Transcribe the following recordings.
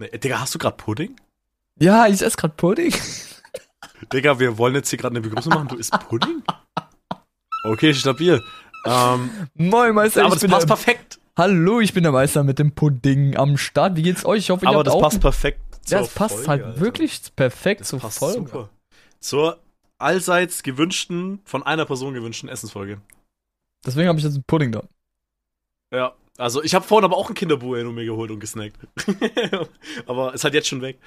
Nee, Digga, hast du gerade Pudding? Ja, ich esse gerade Pudding. Digga, wir wollen jetzt hier gerade eine Begrüßung machen. Du isst Pudding? Okay, stabil. Ähm, Moin, Meister. aber das passt der, perfekt. Hallo, ich bin der Meister mit dem Pudding am Start. Wie geht's euch? Ich hoffe, ihr Aber habt das auch passt perfekt. Ja, zur es passt Folge, halt Alter. wirklich perfekt Das zur passt Folge. super. Zur allseits gewünschten, von einer Person gewünschten Essensfolge. Deswegen habe ich jetzt einen Pudding da. Ja, also ich habe vorhin aber auch ein Kinderbueno mir geholt und gesnackt. aber ist halt jetzt schon weg.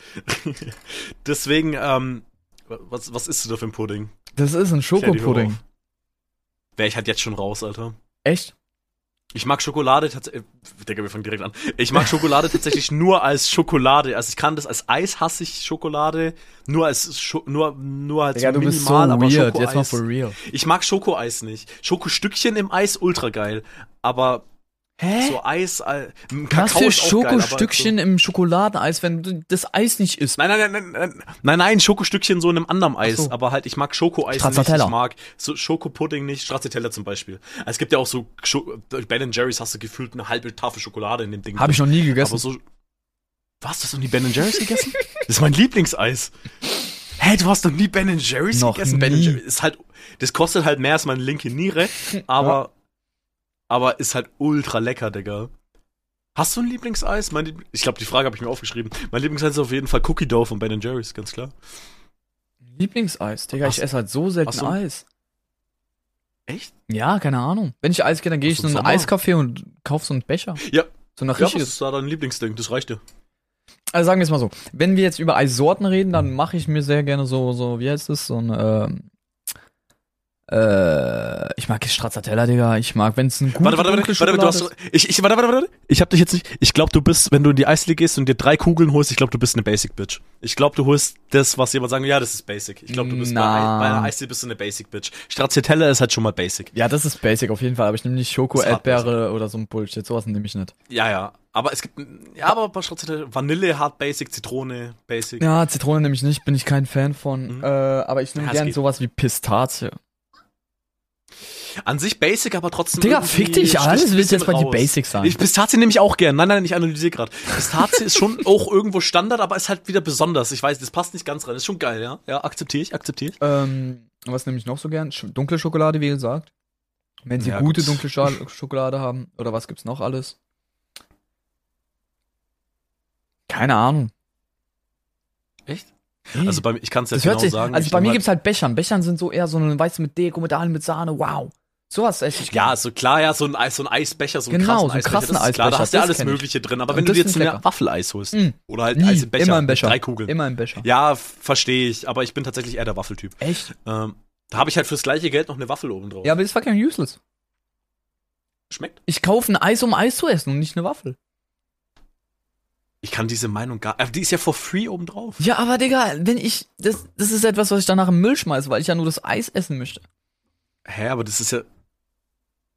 Deswegen, ähm, was, was isst du da für ein Pudding? Das ist ein Schokopudding. Wäre ich halt jetzt schon raus, Alter. Echt? Ich mag Schokolade tatsächlich. Digga, wir fangen direkt an. Ich mag Schokolade tatsächlich nur als Schokolade. Also ich kann das als Eis hasse ich Schokolade. Nur als Scho nur, nur als Digga, du bist so minimal, aber weird. Jetzt mal for real. Ich mag Schokoeis nicht. Schokostückchen im Eis ultra geil. Aber Hä? so Eis, äh, Was Kakao für ist geil, aber Schokostückchen im Schokoladeneis, wenn du das Eis nicht isst? Nein, nein, nein, nein, nein, nein, nein, Schokostückchen so in einem anderen Eis, so. aber halt, ich mag Schokoeis nicht, ich mag so Schokopudding nicht, Stracciatella zum Beispiel. Es gibt ja auch so, Scho Ben Jerry's hast du gefühlt eine halbe Tafel Schokolade in dem Ding. Habe ich noch nie gegessen. Aber so, was, du hast noch nie Ben Jerry's gegessen? das ist mein Lieblingseis. Hä, du hast noch nie Ben Jerry's Noch gegessen? Ben nie. Jerry's ist halt, das kostet halt mehr als meine linke Niere, aber, aber ist halt ultra lecker, Digga. Hast du ein Lieblingseis? Mein Liebl ich glaube, die Frage habe ich mir aufgeschrieben. Mein Lieblingseis ist auf jeden Fall Cookie Dough von Ben Jerry's, ganz klar. Lieblingseis, Digga, ich Hast- esse halt so selten du- Eis. Echt? Ja, keine Ahnung. Wenn ich Eis gehe, dann gehe ich in du einen? Eiscafé und kauf so einen Becher. Ja. So nach Ja, was richtiges. ist da dein Lieblingsding? Das reicht dir. Also sagen wir es mal so. Wenn wir jetzt über Eissorten reden, dann mache ich mir sehr gerne so, so, wie heißt es, so ein, ähm, äh, ich mag Stracciatella, Digga. Ich mag, wenn es ein gute Warte, warte, warte, warte, du hast, ich, ich, warte, warte, warte. Ich hab dich jetzt nicht, ich glaube, du bist, wenn du in die Eisdiele gehst und dir drei Kugeln holst, ich glaube, du bist eine Basic Bitch. Ich glaube, du holst das, was jemand sagen, ja, das ist Basic. Ich glaube, du bist bei, Na. bei einer Eisdiele bist du eine Basic Bitch. Stracciatella ist halt schon mal Basic. Ja, das ist basic auf jeden Fall, aber ich nehme nicht Schoko, Erdbeere oder so ein Bullshit. Sowas nehme ich nicht. Ja, ja. Aber es gibt, ja, aber bei Stracciatella, Vanille, Hard Basic, Zitrone, Basic. Ja, Zitrone nehme ich nicht, bin ich kein Fan von. Mhm. Äh, aber ich nehme Ja, gern sowas wie Pistazie. An sich Basic, aber trotzdem. Digga, fick dich, alles ein willst du jetzt bei die. Basics sagen. Ich, Pistazie nehme ich auch gern. Nein, nein, ich analysiere gerade. Pistazie ist schon auch irgendwo Standard, aber ist halt wieder besonders. Ich weiß, das passt nicht ganz rein. Ist schon geil, ja? Ja, akzeptiere ich, akzeptiere ich. Ähm, was nehme ich noch so gern? Sch dunkle Schokolade, wie gesagt. Wenn sie Ja, gute gut. dunkle Scha Schokolade haben. Oder was gibt's noch alles? Keine Ahnung. Echt? Also bei ich kann es ja das genau sich, sagen. also bei mir halt- gibt's halt Bechern. Bechern sind so eher so eine weiße mit Deko, mit allen mit Sahne. Wow. Sowas ich Ja, so klar, ja, so ein, Eis, so ein Eisbecher, so ein Genau, krassen so Eisbecher. krassen das ist klar, da Eisbecher, hast du ja alles. Mögliche drin. Aber Und wenn du dir jetzt ein. Waffeleis holst, Mm. oder halt Nie, Eis im Becher, immer im Becher. drei Kugeln. Immer im Becher. Ja, verstehe ich, aber ich bin tatsächlich eher der Waffeltyp. Echt? Ähm, da habe ich halt fürs gleiche Geld noch eine Waffel oben drauf. Ja, aber das ist fucking useless. Schmeckt? Ich kaufe ein Eis, um Eis zu essen und nicht eine Waffel. Ich kann diese Meinung gar. Aber die ist ja for free oben drauf. Ja, aber Digga, wenn ich. Das, das ist etwas, was ich danach im Müll schmeiße, weil ich ja nur das Eis essen möchte. Hä, aber das ist ja.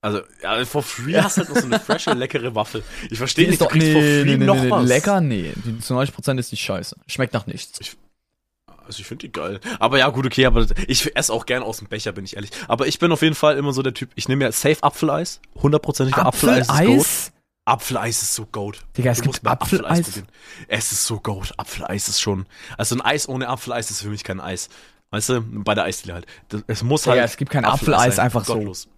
Also, ja, for free hast du halt noch so eine frische, leckere Waffel. Ich verstehe nicht, du kriegst for free noch was. lecker, nee. Die zu 90% ist die Scheiße. Schmeckt nach nichts. Also ich finde die geil. Aber ja, gut, okay, aber ich esse auch gern aus dem Becher, bin ich ehrlich. Aber ich bin auf jeden Fall immer so der Typ, ich nehme ja safe Apfeleis. Hundertprozentig Apfeleis ist Goat. Apfeleis? Apfeleis ist so Goat. Digga, es Du gibt Apfeleis? probieren. Es ist so Goat. Apfeleis ist schon. Also ein Eis ohne Apfeleis ist für mich kein Eis. Weißt du, bei der Eisdiele halt. Das- Es muss Digga, halt. es gibt kein Apfeleis sein. einfach so. Gottlos.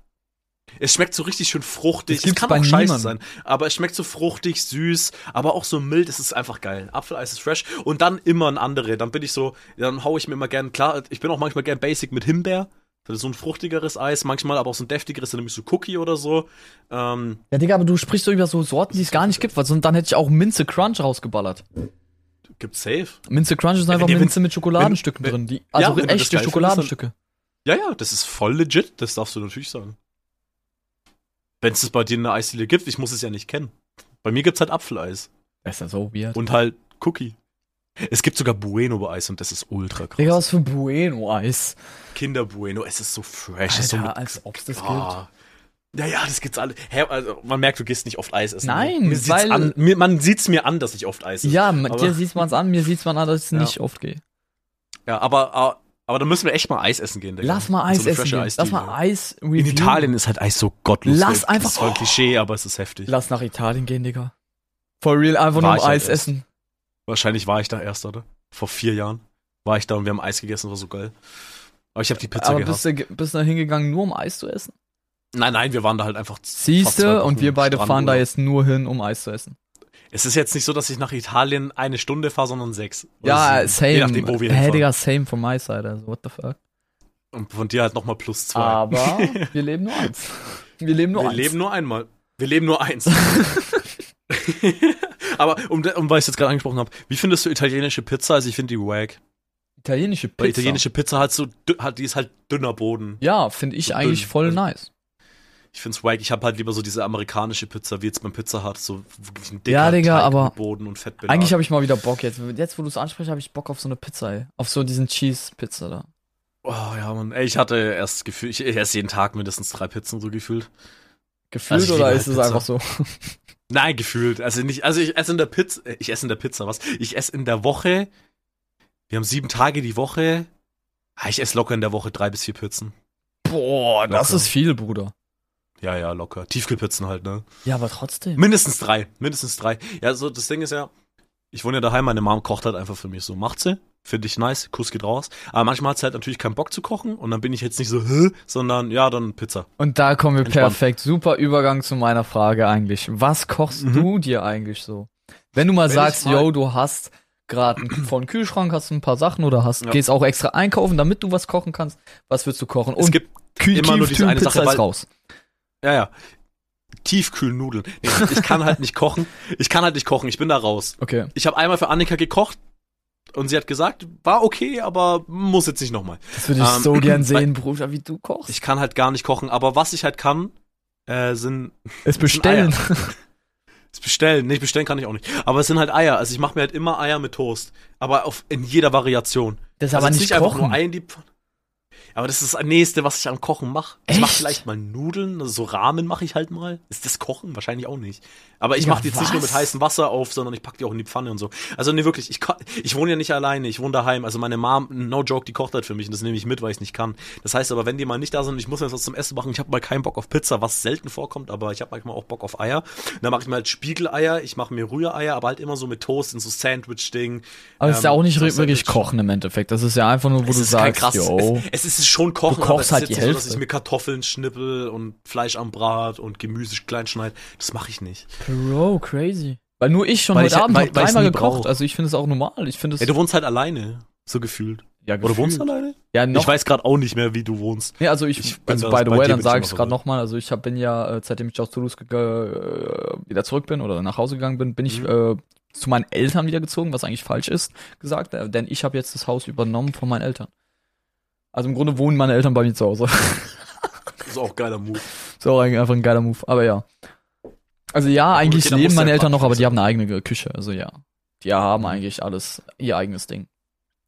Es schmeckt so richtig schön fruchtig. Es kann auch scheiße niemandem. sein, aber es schmeckt so fruchtig, süß, aber auch so mild. Es ist einfach geil. Apfeleis ist fresh und dann immer ein andere. Dann bin ich so, dann hau ich mir immer gern klar. Ich bin auch manchmal gern Basic mit Himbeer. Das ist so ein fruchtigeres Eis, manchmal aber auch so ein deftigeres, dann nehme ich so Cookie oder so. Ähm, Ja, Digga, aber du sprichst so über so Sorten, die es gar nicht gibt, weil sonst dann hätte ich auch Minze Crunch rausgeballert. gibt's safe. Minze Crunch ist einfach wenn- Minze mit Schokoladenstücken wenn- drin. Die, ja, also das echte Schokoladenstücke. Ja, ja, das ist voll legit, das darfst du natürlich sagen. Wenn es bei dir in der Eisdiele gibt, ich muss es ja nicht kennen. Bei mir gibt's halt Apfeleis Das ist ja so weird. und halt Cookie. Es gibt sogar Bueno-Eis und das ist ultra krass. Digga, was für Bueno-Eis. Kinder Bueno, es ist so fresh. es ist so Alter, mit, als ob's das Ah. Ja, ja, das gibt's alle. Hä, also, man merkt, du gehst nicht oft Eis essen. Nein, mir sieht's weil- an, mir, man sieht's mir an, dass ich oft Eis esse. Ja, aber- dir sieht man's an, mir sieht's man an, dass ich Ja. nicht oft gehe. Ja, aber, aber, aber da müssen wir echt mal Eis essen gehen. Digga. Lass mal Eis so essen gehen. Lass Eisdiele. mal Eis In. Italien ist halt Eis so gottlos. Lass Das einfach- ist voll Klischee, aber es ist heftig. Lass nach Italien gehen, Digga. For real, einfach nur War um ich halt Eis erst. essen. Wahrscheinlich war ich da erst, oder? Vor vier Jahren war ich da und wir haben Eis gegessen, war so geil. Aber ich habe die Pizza Aber bist du, bist du da hingegangen, nur um Eis zu essen? Nein, nein, wir waren da halt einfach. Siehste, und wir beide fahren da Strandurlaub. jetzt nur hin, um Eis zu essen. Es ist jetzt nicht so, dass ich nach Italien eine Stunde fahre, sondern sechs. Oder Ja, sieben. same. Je nachdem, wo wir hinfahren. Digga, same von my side, also what the fuck. Und von dir halt nochmal plus zwei. Aber wir leben nur eins. Wir leben nur wir eins. leben nur einmal. Wir leben nur eins. Aber um, um weil ich es jetzt gerade angesprochen habe, wie findest du italienische Pizza? Also ich finde die wack. italienische Weil Pizza. italienische Pizza hat so, hat, die ist halt dünner Boden. ja, finde ich So eigentlich dünn. voll Also- nice. Ich find's wack. Ich habe halt lieber so diese amerikanische Pizza, wie jetzt beim Pizza hat, so wirklich ein dicker Ja, Digga, Teig aber mit Boden und Fettbelag. Eigentlich habe ich mal wieder Bock jetzt. Jetzt, wo du es ansprichst, habe ich Bock auf so eine Pizza, ey. Auf so diesen Cheese-Pizza da. Oh ja, Mann. Ey, ich hatte erst Gefühl, ich esse jeden Tag mindestens drei Pizzen so gefühlt. Gefühlt Also oder ist halt es einfach so? Nein, gefühlt. Also nicht, also ich esse in der Pizza, äh, ich esse in der Pizza, was? Ich esse in der Woche, wir haben sieben Tage die Woche. Ah, Ich esse locker in der Woche drei bis vier Pizzen. Boah, das Locker. ist viel, Bruder. Ja, ja, locker. Tiefkühlpizzen halt, ne? Ja, aber trotzdem. Mindestens drei. Mindestens drei. Ja, so, das Ding ist ja, ich wohne ja daheim, meine Mom kocht halt einfach für mich so. Macht sie. Finde ich nice. Kuss geht raus. Aber manchmal hat sie halt natürlich keinen Bock zu kochen und dann bin ich jetzt nicht so, sondern ja, dann Pizza. Und da kommen wir Entspannt. perfekt. Super Übergang zu meiner Frage eigentlich. Was kochst Mhm. du dir eigentlich so? Wenn du mal Wenn sagst, mal- yo, du hast gerade von Kühlschrank hast du ein paar Sachen oder hast Ja. gehst auch extra einkaufen, damit du was kochen kannst. Was willst du kochen? es gibt, Kü- immer nur diese eine Sache, weil- raus. ja, ja. Tiefkühlnudeln. Nee, ich kann halt nicht kochen. Ich kann halt nicht kochen. Ich bin da raus. Okay. Ich habe einmal für Annika gekocht und sie hat gesagt, war okay, aber muss jetzt nicht nochmal. Das würde ich Ähm, so gern sehen, Bruder, wie du kochst. Ich kann halt gar nicht kochen, aber was ich halt kann, äh, sind es bestellen. das bestellen. Nee, bestellen kann ich auch nicht. Aber es sind halt Eier. Also ich mache mir halt immer Eier mit Toast. Aber auf, in jeder Variation. Das ist also aber nicht einfach kochen. nur Ei in die Pfanne. Aber das ist das nächste, was ich am Kochen mache. Ich mache vielleicht mal Nudeln, also so Ramen mache ich halt mal. Ist das Kochen? Wahrscheinlich auch nicht. Aber ich Ja, mache die jetzt nicht nur mit heißem Wasser auf, sondern ich packe die auch in die Pfanne und so. Also nee, wirklich, ich, ich wohne ja nicht alleine, ich wohne daheim. Also meine Mom, no joke, die kocht halt für mich und das nehme ich mit, weil ich nicht kann. Das heißt aber, wenn die mal nicht da sind und ich muss mir was zum Essen machen, ich habe mal keinen Bock auf Pizza, was selten vorkommt, aber ich habe manchmal auch Bock auf Eier. Und dann mache ich mir halt Spiegeleier, ich mache mir Rühreier, aber halt immer so mit Toast in so Sandwich-Ding. Aber es ist ja Ähm, auch nicht so wirklich kochen im Endeffekt. Das ist ja einfach nur, wo Es du ist kein sagst, krasses, yo. es, es ist schon Kochen, Du kochst aber es ist halt jetzt die nicht so, dass Hälfte. ich mir Kartoffeln schnippel und Fleisch am Brat und Gemüse klein schneid. Das mache ich nicht. Bro, crazy. Weil nur ich schon Weil heute ich- Abend weil- hab weil dreimal gekocht. brauch. Also ich finde es auch normal. Ich finde es. Ja, du wohnst halt alleine, so gefühlt. ja, Oder wohnst du gefühlt. alleine? Ja, noch. Ich weiß gerade auch nicht mehr, wie du wohnst. Nee, also ich, Ich bin also by the bei way, dann ich sage ich gerade verwirrt. nochmal, also ich hab, bin ja, äh, seitdem ich aus Toulouse äh, wieder zurück bin oder nach Hause gegangen bin, bin ich Mhm. äh, zu meinen Eltern wieder gezogen, was eigentlich falsch ist, gesagt, äh, denn ich habe jetzt das Haus übernommen von meinen Eltern. Also im Grunde wohnen meine Eltern bei mir zu Hause. Das ist auch ein geiler Move. ist auch einfach ein geiler Move, aber ja. Also ja, eigentlich okay, leben meine Eltern noch, aber die haben eine eigene Küche, also ja. Die haben eigentlich alles, ihr eigenes Ding.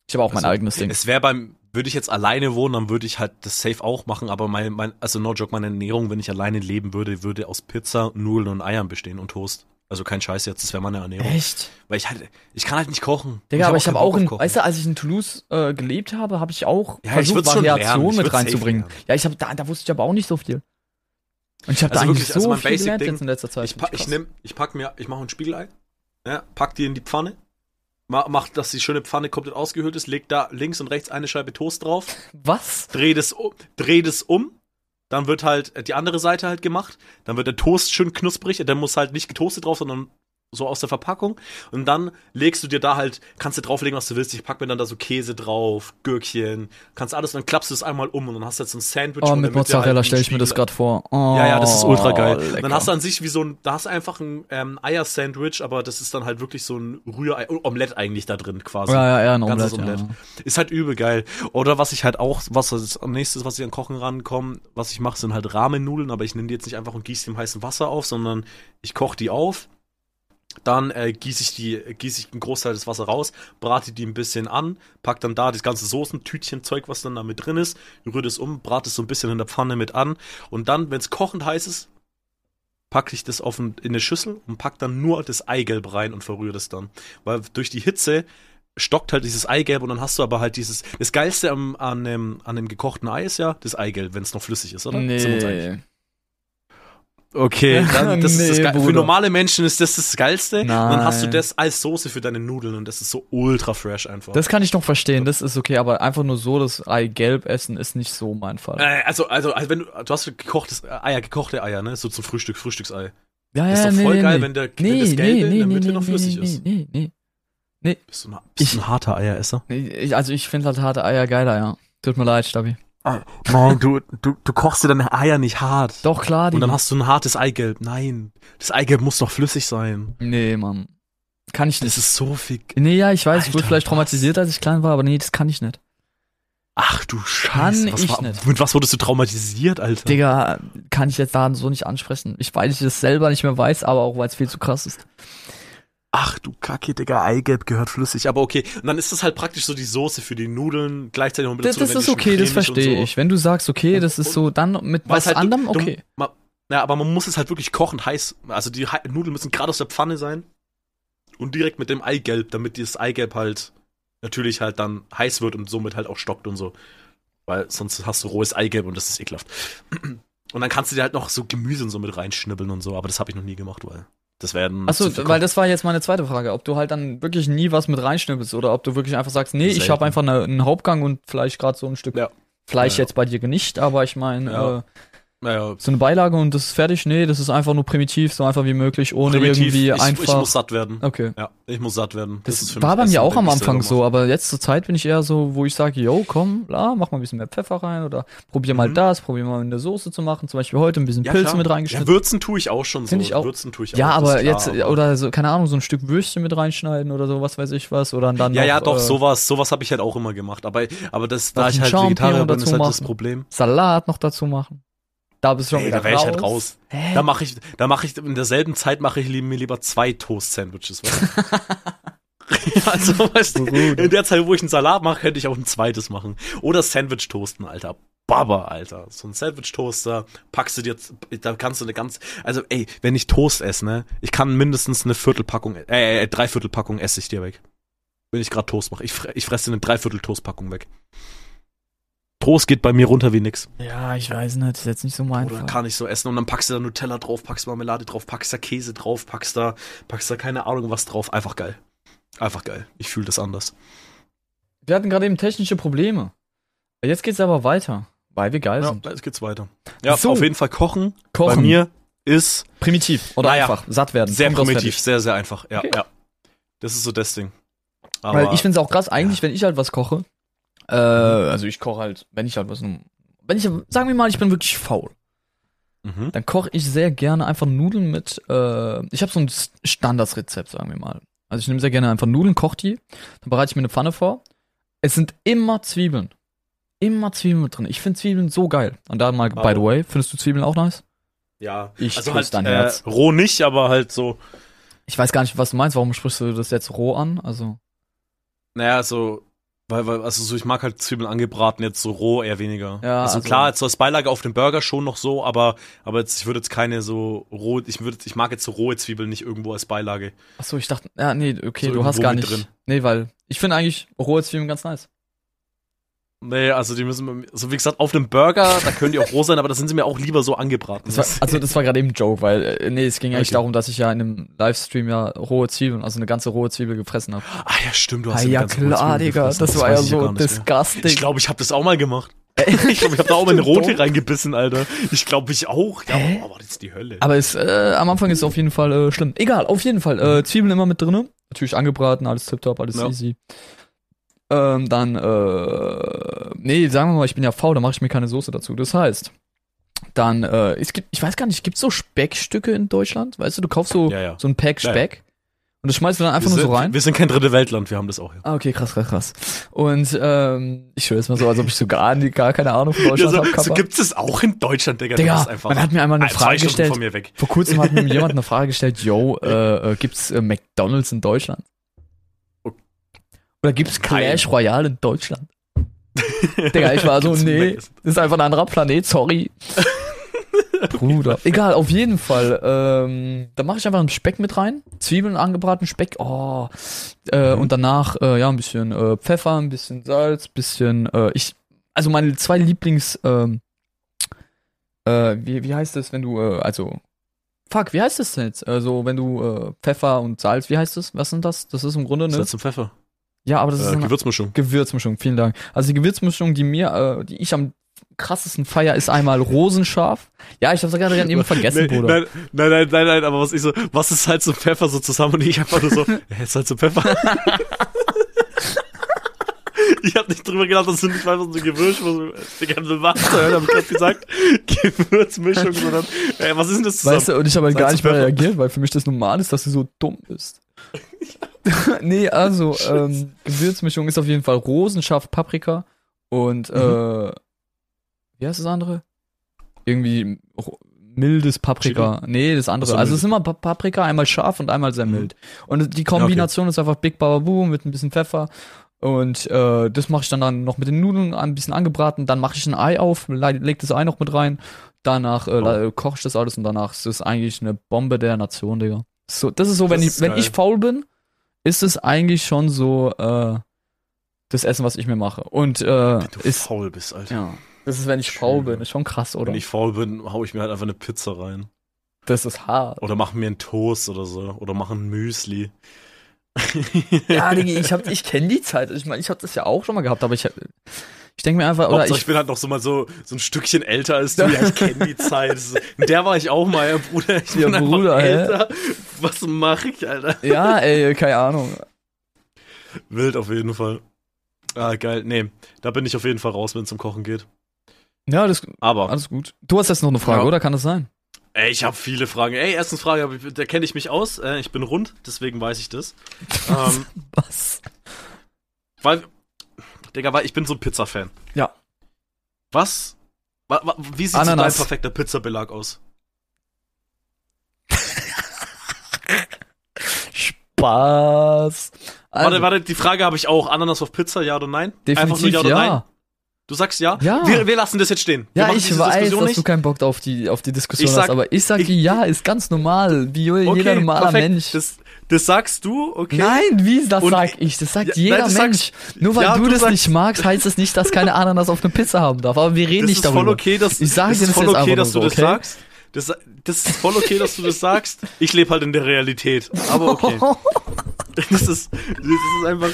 Ich habe auch mein Also, eigenes Ding. Es wäre beim, würde ich jetzt alleine wohnen, dann würde ich halt das safe auch machen, aber mein, mein, also no joke, meine Ernährung, wenn ich alleine leben würde, würde aus Pizza, Nudeln und Eiern bestehen und Toast. Also kein Scheiß jetzt, das wäre meine Ernährung. Echt? Weil ich halt, ich kann halt nicht kochen. Digga, aber ich habe auch in, weißt du, als ich in Toulouse äh, gelebt habe, habe ich auch Ja, ich versucht, lernen. Variation Ich mit reinzubringen. Ja, ich habe da, da wusste ich aber auch nicht so viel. Und ich habe da Also eigentlich wirklich, also so mein viel Basic gelernt Ding, jetzt in letzter Zeit. Ich, pack, ich nehm, ich pack mir, ich mache ein Spiegelei, ja, pack die in die Pfanne, ma- mach, dass die schöne Pfanne komplett ausgehöhlt ist, leg da links und rechts eine Scheibe Toast drauf, Was? dreh das, um- dreh das um, dann wird halt äh, die andere Seite halt gemacht, dann wird der Toast schön knusprig, der muss halt nicht getoastet drauf, sondern so aus der Verpackung und dann legst du dir da halt, kannst du drauflegen, was du willst, ich pack mir dann da so Käse drauf, Gürkchen, kannst alles, dann klappst du es einmal um und dann hast du jetzt so ein Sandwich. Oh, mit Mozzarella halt stelle ich mir das gerade vor. Oh, ja, ja, das ist ultra geil. Und lecker. dann hast du an sich wie so ein, da hast du einfach ein ähm, Eier-Sandwich, aber das ist dann halt wirklich so ein Rührei, Omelett eigentlich da drin quasi. ja, ja, ja, ein Omelette, Omelett. ja. Ist halt übel geil. Oder was ich halt auch, was das nächstes, was ich an Kochen rankomme, was ich mache, sind halt Rahmennudeln, aber ich nehme die jetzt nicht einfach und gieße die im heißen Wasser auf, sondern ich koche die auf. Dann äh, gieße ich die, gieße ich einen Großteil des Wasser raus, brate die ein bisschen an, pack dann da das ganze Soßentütchen Zeug, was dann da mit drin ist, rühre das um, brate es so ein bisschen in der Pfanne mit an und dann, wenn es kochend heiß ist, packe ich das auf ein, in eine Schüssel und pack dann nur das Eigelb rein und verrühre das dann, weil durch die Hitze stockt halt dieses Eigelb und dann hast du aber halt dieses das geilste am, an dem an dem gekochten Ei ist ja das Eigelb, wenn es noch flüssig ist, oder? Nee. Okay, dann, das Nee, ist das Ge- Für normale Menschen ist das das Geilste. Und dann hast du Nein. das als Soße für deine Nudeln und das ist so ultra fresh einfach. Das kann ich noch verstehen, das ist okay, aber einfach nur so das Ei gelb essen ist nicht so mein Fall. äh, also, also, also, wenn du, du hast gekochtes Eier, gekochte Eier, ne? So zum Frühstück, Frühstücksei. Ja, ist doch voll geil, wenn der- wenn nee, das Gelbe nee, in nee, der nee, Mitte nee, noch flüssig nee, ist. Nee, nee, nee. Bist du, ein- bist du ein harter Eieresser? nee. Ich, also ich finde halt harte Eier geiler, ja. Tut mir leid, Stabi. Nein, du, du, du kochst dir deine Eier nicht hart. Doch, klar, die. Und dann hast du ein hartes Eigelb. Nein, das Eigelb muss doch flüssig sein. nee, Mann. Kann ich Das nicht. ist so viel. Nee, ja, ich weiß, ich wurde Alter, vielleicht traumatisiert, als ich klein war, aber nee, das kann ich nicht. Ach du Kann Scheiße. was ich war, nicht. Mit was wurdest du traumatisiert, Alter? Digga, kann ich jetzt da so nicht ansprechen. Ich weiß, ich das selber nicht mehr weiß, aber auch weil es viel zu krass ist. Ach du Kacke, Digga, Eigelb gehört flüssig. Aber okay, und dann ist das halt praktisch so die Soße für die Nudeln, gleichzeitig noch Das, dazu, das die ist okay, das verstehe so. ich. Wenn du sagst, okay, das ist so, dann mit was halt, anderem, okay. Du, ma, ja, aber man muss es halt wirklich kochend heiß. Also die Nudeln müssen gerade aus der Pfanne sein. Und direkt mit dem Eigelb, damit dieses Eigelb halt natürlich halt dann heiß wird und somit halt auch stockt und so. Weil sonst hast du rohes Eigelb und das ist ekelhaft. Und dann kannst du dir halt noch so Gemüse und so mit reinschnibbeln und so, aber das habe ich noch nie gemacht, weil das werden. Achso, weil das war jetzt meine zweite Frage, ob du halt dann wirklich nie was mit reinschnippelst oder ob du wirklich einfach sagst, nee, ich Selten. habe einfach eine, einen Hauptgang und vielleicht gerade so ein Stück Ja. Fleisch Ja. jetzt bei dir nicht, aber ich meine, Ja. äh, Naja, so eine Beilage und das ist fertig, nee, das ist einfach nur primitiv, so einfach wie möglich, ohne primitiv, irgendwie ich, einfach. ich muss satt werden. okay. Ja, ich muss satt werden. Das, für war bei mir auch am Anfang so, aber jetzt zur Zeit bin ich eher so, wo ich sage, yo, komm, la, mach mal ein bisschen mehr Pfeffer rein oder probier mal Mhm. das, probier mal eine Soße zu machen, zum Beispiel heute ein bisschen Ja, Pilze klar. mit Ja, reingeschnitten. Würzen tue ich auch schon Find so. ich auch. Würzen tue ich Ja, auch. das aber jetzt, klar, oder so, keine Ahnung, so ein Stück Würstchen mit reinschneiden oder so, was weiß ich was, oder dann Ja, noch, ja, doch, äh, sowas, sowas habe ich halt auch immer gemacht. Aber, aber das, da ich halt Vegetarier bin, ist halt das. Problem. Salat noch dazu machen. Da bist du schon Ey, wieder da wäre ich halt raus. Hä? Da mache ich, da mache ich, in derselben Zeit mache ich mir lieber zwei Toast-Sandwiches. also, weißt du, in der Zeit, wo ich einen Salat mache, könnte ich auch ein zweites machen. Oder Sandwich-Toasten, Alter. Baba, Alter. So ein Sandwich-Toaster, packst du dir da kannst du eine ganz, also ey, wenn ich Toast esse, ne, ich kann mindestens eine Viertelpackung, äh, äh Dreiviertelpackung esse ich dir weg. Wenn ich gerade Toast mache. Ich, ich fresse eine Dreiviertel-Toastpackung weg. Toast geht bei mir runter wie nix. Ja, ich weiß nicht, ist jetzt nicht so mein Oder kann ich so essen und dann packst du da Nutella drauf, packst Marmelade drauf, packst da Käse drauf, packst da, packst da keine Ahnung was drauf. Einfach geil. Einfach geil. Ich fühle das anders. Wir hatten gerade eben technische Probleme. Jetzt geht's aber weiter, weil wir geil Ja, sind. jetzt geht's weiter. Ja, So. auf jeden Fall kochen. Kochen. Bei mir ist Primitiv oder Naja, einfach satt werden. sehr primitiv, sehr, sehr einfach. Ja, Okay. ja. Das ist so das Ding. Aber Weil ich finde es auch krass, eigentlich, wenn ich halt was koche, äh, also ich koche halt, wenn ich halt was, wenn ich, sagen wir mal, ich bin wirklich faul, mhm. dann koche ich sehr gerne einfach Nudeln mit, äh, ich habe so ein Standardsrezept, sagen wir mal. Also ich nehme sehr gerne einfach Nudeln, koche die, dann bereite ich mir eine Pfanne vor. Es sind immer Zwiebeln. Immer Zwiebeln mit drin. Ich finde Zwiebeln so geil. Und da mal, by the way, findest du Zwiebeln auch nice? ja. Ich also halt dein äh, Herz. roh nicht, aber halt so, Ich weiß gar nicht, was du meinst. Warum sprichst du das jetzt roh an? Also, naja, so, weil, weil, also so, ich mag halt Zwiebeln angebraten, jetzt so roh eher weniger. Ja, also, also- klar, jetzt so als Beilage auf dem Burger schon noch so, aber, aber jetzt, ich würde jetzt keine so roh, ich würde, ich mag jetzt so rohe Zwiebeln nicht irgendwo als Beilage. ach so, ich dachte, ja, nee, okay, So du hast gar nicht. drin. Nee, weil ich finde eigentlich rohe Zwiebeln ganz nice. Nee, also die müssen, so wie gesagt, auf dem Burger, da können die auch roh sein, aber da sind sie mir auch lieber so angebraten. Das war, also das war gerade eben ein Joke, weil äh, nee, es ging eigentlich Okay. darum, dass ich ja in einem Livestream ja rohe Zwiebeln, also eine ganze rohe Zwiebel gefressen habe. ah ja, stimmt, du hast Ah, ja rohe klar, Digga, gefressen. das, war ja so nicht mehr. disgusting. Ich glaube, ich habe das auch mal gemacht. Ich glaube, ich habe da auch mal eine rote reingebissen, Alter. Ich glaube, ich auch. Ja, Hä? aber das ist die Hölle. Aber es, äh, am Anfang ist es auf jeden Fall äh, schlimm. Egal, auf jeden Fall. Äh, Zwiebeln immer mit drinne. Natürlich angebraten, alles tipptopp, alles Ja. easy. Ähm, dann, äh, nee, sagen wir mal, ich bin ja faul, da mache ich mir keine Soße dazu. Das heißt, dann, äh, es gibt, ich weiß gar nicht, gibt es so Speckstücke in Deutschland? Weißt du, du kaufst so, Ja, ja. so ein Pack Ja, ja. Speck und das schmeißt du dann einfach wir nur sind, so rein. Wir sind kein dritte Weltland, wir haben das auch hier. Ah, okay, krass, krass, krass. Und ähm, ich höre jetzt mal so, als ob ich so gar, gar keine Ahnung von Ja, Deutschland so, habe. so gibt's es auch in Deutschland, Digga. Digga, das ist einfach man hat mir einmal eine Frage gestellt. von mir weg. Vor kurzem hat mir jemand eine Frage gestellt, yo, äh, äh, gibt's äh, McDonalds in Deutschland? Oder gibt's Clash Royale in Deutschland? Digga, ich war so, nee, das ist einfach ein anderer Planet, sorry. Bruder. Egal, auf jeden Fall. Ähm, da mache ich einfach einen Speck mit rein. Zwiebeln angebraten, Speck. Oh. Äh, Mhm. Und danach, äh, ja, ein bisschen äh, Pfeffer, ein bisschen Salz, bisschen, äh, ich, also meine zwei Lieblings, ähm, äh, wie, wie heißt das, wenn du, äh, also fuck, wie heißt das denn jetzt? Also, wenn du äh, Pfeffer und Salz, wie heißt das? Was sind das? Das ist im Grunde eine. Salz und Pfeffer. Ja, aber das ist Äh, eine Gewürzmischung. Gewürzmischung, vielen Dank. Also die Gewürzmischung, die mir, äh, die ich am krassesten feier, ist einmal Rosenscharf. Ja, ich hab's gerade eben vergessen, Nee, Bruder. Nein, nein, nein, nein, nein, aber was ich so, was ist Salz und Pfeffer so zusammen und ich einfach nur so, hä, Salz und Pfeffer? ich hab nicht drüber gedacht, das sind nicht einfach so eine Gewürzmischung. Digga, will was hören, hab ich grad gesagt. Gewürzmischung, sondern, ey, was ist denn das zusammen? Weißt du, und ich habe halt gar nicht mehr reagiert, weil für mich das normal ist, dass du so dumm bist. nee, also, ähm, Gewürzmischung ist auf jeden Fall Rosenscharf, Paprika und, Mhm. äh, wie heißt das andere? Irgendwie mildes Paprika. Nee, das andere. So, also es ist immer Pa- Paprika, einmal scharf und einmal sehr Mhm. mild. Und die Kombination ist einfach Big Baba Boom mit ein bisschen Pfeffer. Und äh, das mache ich dann, dann noch mit den Nudeln ein bisschen angebraten. Dann mache ich ein Ei auf, le- leg das Ei noch mit rein. Danach äh, la- koche ich das alles und danach ist es eigentlich eine Bombe der Nation, Digga. So, das ist so, wenn, Das ich, ist wenn geil. ich faul bin, ist es eigentlich schon so äh, das Essen, was ich mir mache. Und äh, Wenn du ist faul bist, Alter. ja, das ist, wenn ich faul Schön. bin, ist schon krass, oder? Wenn ich faul bin, hau ich mir halt einfach eine Pizza rein. das ist hart. Oder mach mir einen Toast oder so. Oder mach ein Müsli. Ja, Digga, ich hab, ich kenne die Zeit. Ich meine, ich habe das ja auch schon mal gehabt, aber ich, ich denke mir einfach, oder Hauptsache, ich, ich, bin halt noch so mal so, so ein Stückchen älter als du. Ja, ich kenne die Zeit. In der war ich auch mal, ja, Bruder. Ich Ja, bin Bruder, hä? älter. Was mache ich, Alter? ja, ey, keine Ahnung. Wild auf jeden Fall. Ah, geil. Nee, da bin ich auf jeden Fall raus, wenn es um Kochen geht. Ja, das, Aber, alles gut. Du hast jetzt noch eine Frage, Ja. oder? Kann das sein? ey, ich habe viele Fragen. Ey, erstens Frage, da kenne ich mich aus. Äh, ich bin rund, deswegen weiß ich das. ähm, Was? weil, Digga, weil ich bin so ein Pizza-Fan. Ja. Was? Wa, wa, wie sieht so dein perfekter Pizzabelag aus? Spaß. Also, warte, warte, die Frage habe ich auch. Ananas auf Pizza, ja oder nein? definitiv Einfach nur ja oder ja. nein? Du sagst ja? Ja. Wir, wir lassen das jetzt stehen. Wir Ja, ich weiß, Diskussion dass nicht. du keinen Bock auf die, auf die Diskussion sag- hast, aber ich sage ja, ist ganz normal, wie jeder normale perfekt. Mensch. Das, das sagst du, okay? Nein, wie, das Und- sag ich, das sagt Ja, jeder nein, das Mensch. sagst- Nur weil Ja, du, du das sagst- nicht magst, heißt es nicht, dass keine Ananas auf eine Pizza haben darf, aber wir reden das nicht darüber. voll okay, dass, Ich sage das dir ist das voll jetzt okay, dass du das so, okay? sagst. Das, das ist voll okay, dass du das sagst. Ich lebe halt in der Realität. Aber okay. Das ist, das ist einfach.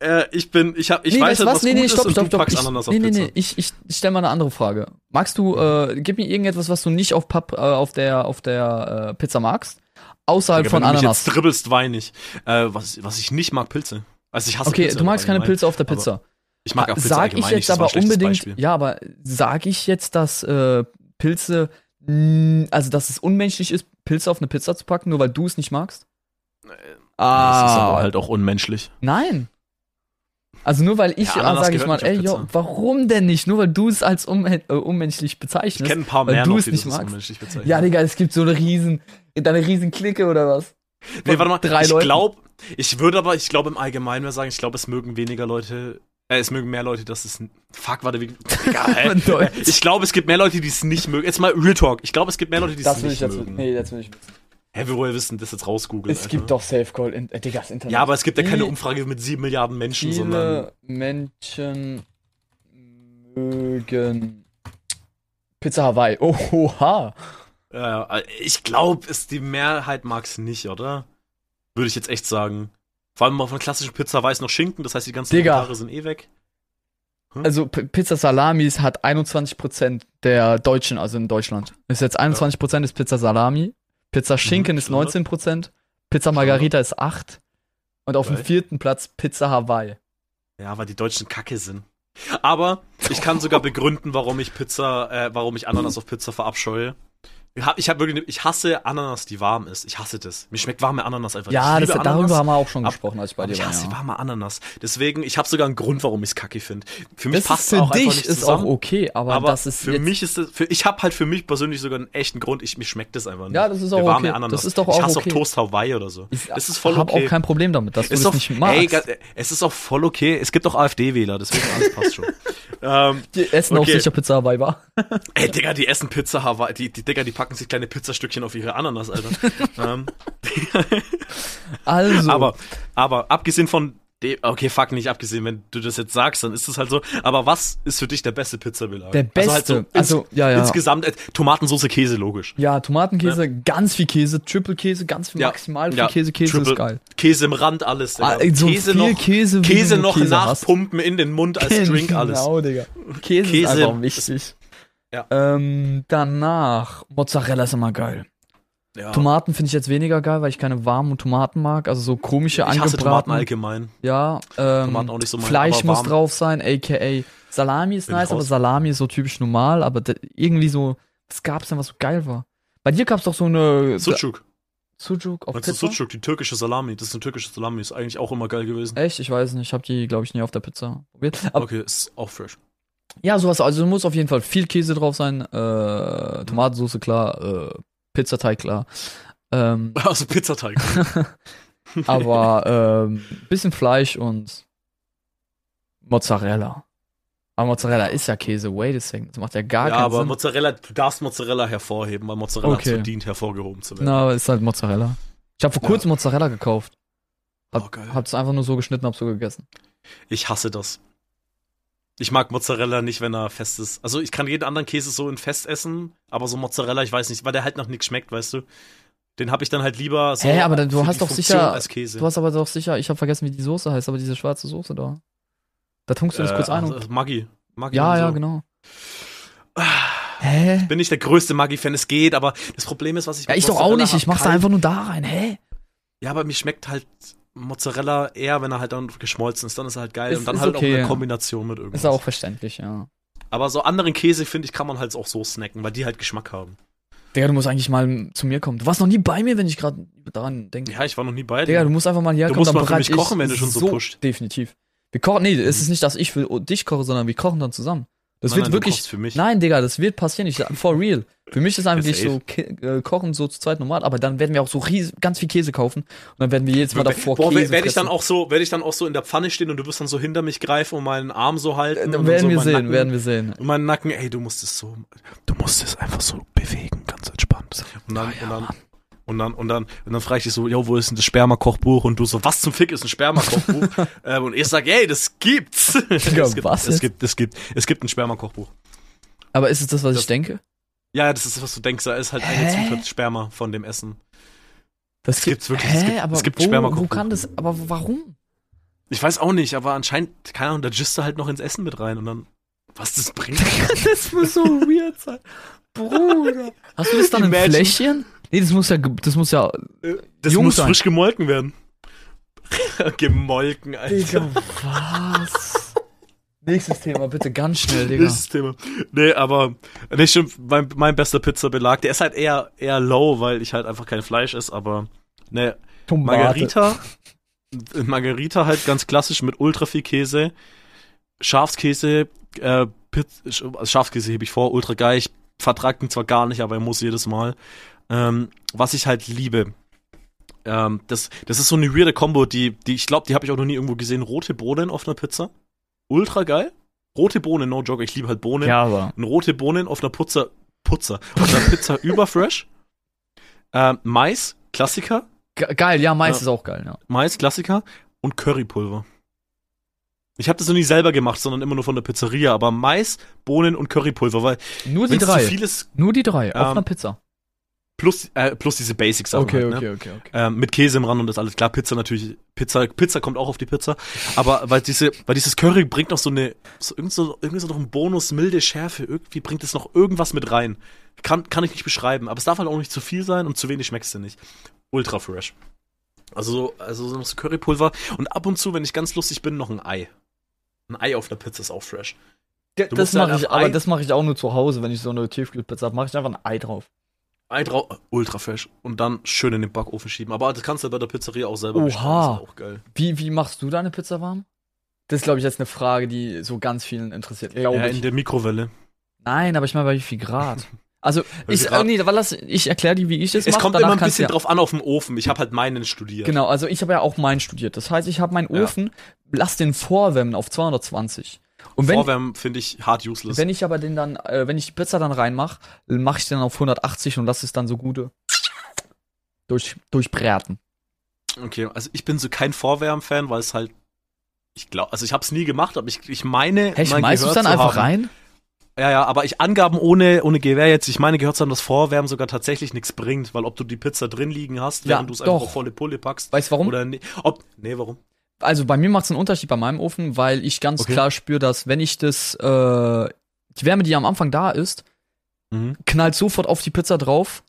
Äh, ich bin, ich hab, ich nee, weiß weißt was was? Nee, gut nee, ist stopp, und stopp, stopp. Ich, Ananas auf nee, nee, Pizza. nee, ich, ich, stelle mal eine andere Frage. Magst du, äh, gib mir irgendetwas, was du nicht auf, Pap, äh, auf der, auf der äh, Pizza magst? Außerhalb Digga, von wenn du mich Ananas. jetzt dribbelst, wein ich. Äh, was, was ich nicht mag, Pilze. Also ich hasse Okay, Pilze du magst keine. Pilze auf der aber Pizza. Ich mag auch Pilze sag ich jetzt aber unbedingt, Beispiel. ja, aber sag ich jetzt, dass äh, Pilze, mh, also dass es unmenschlich ist, Pilze auf eine Pizza zu packen, nur weil du es nicht magst? Das ist aber Ah, halt auch unmenschlich. nein. Also nur weil ich, Ja, sage ich mal, ey, Pizza. warum denn nicht? Nur weil du es als äh, unmenschlich Ich bezeichnest. kenne ein paar mehr du noch, es nicht das magst. Ja, Digga, es gibt so eine riesen, deine riesen Clique oder was? Nee, warte mal. Drei ich glaube, ich würde aber, ich glaube im Allgemeinen mal sagen, ich glaube, es mögen weniger Leute, äh, es mögen mehr Leute, dass es, fuck, warte, wie, egal. Ich glaube, es gibt mehr Leute, die es nicht mögen. Jetzt mal Real Talk. Ich glaube, es gibt mehr Leute, die es nicht mögen. nee, das will ich. Hä, wir wollen wissen, das jetzt rausgoogeln. Es gibt doch Safe Call, in, äh, Digga, das Internet. Ja, aber es gibt ja keine Umfrage mit sieben Milliarden Menschen, sondern. Viele Menschen mögen Pizza Hawaii. Oh, oha. Ja, ja, ich glaube, die Mehrheit mag es nicht, oder? Würde ich jetzt echt sagen. Vor allem auf einer klassischen Pizza weiß noch Schinken, das heißt, die ganzen Digga. Kommentare sind eh weg. Also P Pizza Salamis hat 21% der Deutschen, also in Deutschland. Ist jetzt 21% ist Pizza Salami. Pizza Schinken ist Standard. 19%. Pizza Margarita ist 8. Und auf dem vierten Platz Pizza Hawaii. Ja, weil die Deutschen kacke sind. Aber ich kann sogar begründen, warum ich Pizza, äh, warum ich Ananas auf Pizza verabscheue. Ich hab, ich hab wirklich, ich hasse Ananas, die warm ist. Ich hasse das. Mir schmeckt warme Ananas einfach Ja, nicht. das, Ich liebe darüber Ananas, haben wir auch schon gesprochen, als ich bei dir ich war. hasse Ja. warme Ananas. Deswegen, ich habe sogar einen Grund, warum ich es kacke finde. Für mich Das passt ist es für auch einfach dich nicht ist zusammen. auch okay, aber, aber das ist für mich ist das, für, ich habe halt für mich persönlich sogar einen echten Grund. Ich, mir schmeckt das einfach nicht. Ja, das ist auch warme okay. Ananas. Das ist doch ich auch hasse okay. auch Toast Hawaii oder so. ich das ist voll okay. auch kein Problem damit, dass du Ist das doch, nicht magst. ey, es ist auch voll okay. Es gibt auch AfD-Wähler, deswegen alles passt schon. ähm, die essen okay. auch sicher Pizza Hawaii war. ey, Digga, die essen Pizza Hawaii. Die, die Digga, die packen sich kleine Pizzastückchen auf ihre Ananas, Alter. ähm, Also, aber, aber abgesehen von De okay, fuck, nicht abgesehen, wenn du das jetzt sagst, dann ist es halt so. Aber was ist für dich der beste Pizzabelag? Der beste. Also, halt so ins, also ja, ja. insgesamt äh, Tomatensauce, Käse, logisch. Ja, Tomatenkäse, ganz viel Käse, Triple Käse, ganz viel Ja, maximal viel ja, Käse, Käse Triple- ist geil. Käse im Rand, alles. Digga. Ah, so Käse viel noch, Käse, wie Käse noch Käse hast. nachpumpen in den Mund als Drink, alles. Genau, Digga. Käse, Käse ist einfach wichtig. Ja. Ähm, danach, Mozzarella ist immer geil. Ja. Tomaten finde ich jetzt weniger geil, weil ich keine warmen Tomaten mag. Also so komische ich angebraten. Tomaten allgemein. Ja, ähm, Tomaten auch nicht so mein, Fleisch muss drauf sein, aka Salami ist Bin nice, aber. Salami ist so typisch normal, aber irgendwie so, was gab's denn, was so geil war? Bei dir gab's doch so eine Sucuk. Sucuk auf Meinst du Pizza? Sucuk, die türkische Salami? Das ist eine türkische Salami, ist eigentlich auch immer geil gewesen. Echt? Ich weiß nicht, ich habe die, glaube ich, nie auf der Pizza probiert. Aber Okay, ist auch fresh. Ja, sowas, also muss auf jeden Fall viel Käse drauf sein, äh, Tomatensauce klar, äh, Pizzateig klar. Ähm, Also Pizzateig. aber ähm, bisschen Fleisch und Mozzarella. Aber Mozzarella ist ja Käse, wait a second, das macht ja gar ja, keinen aber Sinn. Mozzarella, du darfst Mozzarella hervorheben, weil Mozzarella Okay. verdient, hervorgehoben zu werden. Na, aber ist halt Mozzarella. Ich habe vor Ja. kurzem Mozzarella gekauft. Hab, Oh, geil. Hab's einfach nur so geschnitten, hab so gegessen. Ich hasse das. Ich mag Mozzarella nicht, wenn er fest ist. Also ich kann jeden anderen Käse so in fest essen, aber so Mozzarella, ich weiß nicht, weil der halt nach nichts schmeckt, weißt du. Den habe ich dann halt lieber so Hä, aber dann- du hast doch sicher- als Käse. Du hast aber doch sicher, ich habe vergessen, wie die Soße heißt, aber diese schwarze Soße da. Da tunkst du das kurz ein und. also Maggi. Maggi Ja, und ja, so. genau. Hä? Bin nicht der größte Maggi-Fan, es geht, aber das Problem ist, was ich Ja, ich doch auch nicht, ich mach's da einfach nur da rein, hä? Ja, aber mir schmeckt halt Mozzarella eher, wenn er halt dann geschmolzen ist, dann ist er halt geil Ist- und dann halt okay, auch ja. eine Kombination mit irgendwas. Ist auch verständlich, ja. aber so anderen Käse, finde ich, kann man halt auch so snacken, weil die halt Geschmack haben. Digga, du musst eigentlich mal zu mir kommen. Du warst noch nie bei mir, wenn ich gerade daran denke. Ja, ich war noch nie bei dir. Digga, du musst einfach mal herkommen, musst dann mal für mich kochen, wenn du schon so pusht. Definitiv. Wir kochen, nee, es ist nicht, dass ich für dich koche, sondern wir kochen dann zusammen. Das Nein, wird nein, wirklich, für mich. nein, Digga, das wird passieren, ich for real. Für mich ist eigentlich so. Ki- äh, Kochen so zu zweit normal, aber dann werden wir auch so ries ganz viel Käse kaufen und dann werden wir jedes Mal davor Boah, Käse werde ich dann auch so, werde ich dann auch so in der Pfanne stehen und du wirst dann so hinter mich greifen und meinen Arm so halten. Äh, und dann werden so wir sehen, Nacken, werden wir sehen. Und meinen Nacken, ey, du musst es so, du musst es einfach so bewegen, ganz entspannt. Und dann, ja, und dann, Mann. Und dann, und dann, und dann frage ich dich so, yo, wo ist denn das Sperma-Kochbuch? Und du so, was zum Fick ist ein Sperma-Kochbuch? ähm, und ich sag, ey, das gibt's. Digga, es gibt, was es jetzt? gibt, es gibt, es gibt ein Sperma-Kochbuch. Aber ist es das, was Das- ich denke? Ja, ja, das ist, was du denkst, da ist halt eine Hä? Zutat Sperma von dem Essen. Das gibt's wirklich, Hä, es gibt- aber es gibt wo, wo Spermakochbuch. kann das, aber warum? Ich weiß auch nicht, aber anscheinend, keine Ahnung, da gisst du halt noch ins Essen mit rein und dann, was das bringt. das muss so weird sein. Bruder. Hast du das dann im Imagine. Fläschchen? Nee, das muss ja, das muss ja, Das Jung muss sein. frisch gemolken werden. Gemolken, Alter. Digga, was? Nächstes Thema, bitte ganz schnell, Digga. Nächstes Thema. Nee, aber, nee, stimmt, mein, mein bester Pizzabelag, der ist halt eher, eher low, weil ich halt einfach kein Fleisch esse, aber, ne, Margarita, Margarita halt ganz klassisch mit ultra viel Käse, Schafskäse, äh, Piz, Sch- Schafskäse hebe ich vor, ultra geil, ich vertrag ihn zwar gar nicht, aber er muss jedes Mal. Ähm, was ich halt liebe, ähm, das, das ist so eine weirde Combo, die, die ich glaube, die habe ich auch noch nie irgendwo gesehen, rote Bohnen auf einer Pizza, ultra geil, rote Bohnen, no joke, ich liebe halt Bohnen, Ja, aber. und rote Bohnen auf einer Putzer, Putzer, auf einer Pizza überfresh, ähm, Mais, Klassiker, Ge geil, ja, Mais Ja. ist auch geil, ja. Mais, Klassiker und Currypulver. Ich habe das noch nie selber gemacht, sondern immer nur von der Pizzeria, aber Mais, Bohnen und Currypulver, weil Nur die es zu drei. viel ist, Nur die drei, auf Ähm, einer Pizza. Plus, äh, plus diese Basic-Sachen halt, ne? okay, okay. Ähm, mit Käse im Rand und das alles klar. Pizza natürlich, Pizza, Pizza kommt auch auf die Pizza. Aber weil diese, weil dieses Curry bringt noch so eine, so, irgend so, irgendwie so noch einen Bonus, milde Schärfe. Irgendwie bringt es noch irgendwas mit rein. Kann, kann ich nicht beschreiben. Aber es darf halt auch nicht zu viel sein und zu wenig schmeckst du nicht. Ultra fresh. Also, so- also so noch so Currypulver. Und ab und zu, wenn ich ganz lustig bin, noch ein Ei. Ein Ei auf der Pizza ist auch fresh. das musst halt mache ich, aber Ei- das mache ich auch nur zu Hause, wenn ich so eine Tiefkühlpizza habe, mache ich einfach ein Ei drauf. Ei drauf, ultra fresh. Und dann schön in den Backofen schieben. Aber das kannst du bei der Pizzeria auch selber Oha. bestellen. Das ist auch geil. Wie, wie machst du deine Pizza warm? Das ist, glaube ich, jetzt eine Frage, die so ganz vielen interessiert. Glaube Ja, ich. in der Mikrowelle. Nein, aber ich meine, bei wie viel Grad? Also, ich, Grad? nee, lass, ich erkläre dir, wie ich das Es mache. kommt danach immer ein bisschen ja- drauf an auf dem Ofen. Ich habe halt meinen studiert. Genau, also ich habe ja auch meinen studiert. Das heißt, ich habe meinen Ja. Ofen, lass den vorwärmen auf 220. Und wenn, Vorwärmen finde ich hart useless. wenn ich aber den dann, äh, wenn ich die Pizza dann reinmache, mache ich den auf 180 und lass es dann so gute durch, durchbraten. okay, also ich bin so kein Vorwärmen-Fan, weil es halt Ich glaube, also ich habe es nie gemacht, aber ich, ich meine, Hey, mal schmeißt du es dann einfach haben. rein? Ja, ja, aber ich Angaben ohne, ohne Gewehr jetzt, ich meine, gehört zu haben, dass Vorwärmen sogar tatsächlich nichts bringt, weil ob du die Pizza drin liegen hast, Ja, während du es einfach auf volle Pulle packst. Weißt du warum? Oder nee, ob, nee, warum? Also bei mir macht es einen Unterschied bei meinem Ofen, weil ich ganz Okay. klar spüre, dass wenn ich das, äh, die Wärme, die am Anfang da ist, Mhm. knallt sofort auf die Pizza drauf.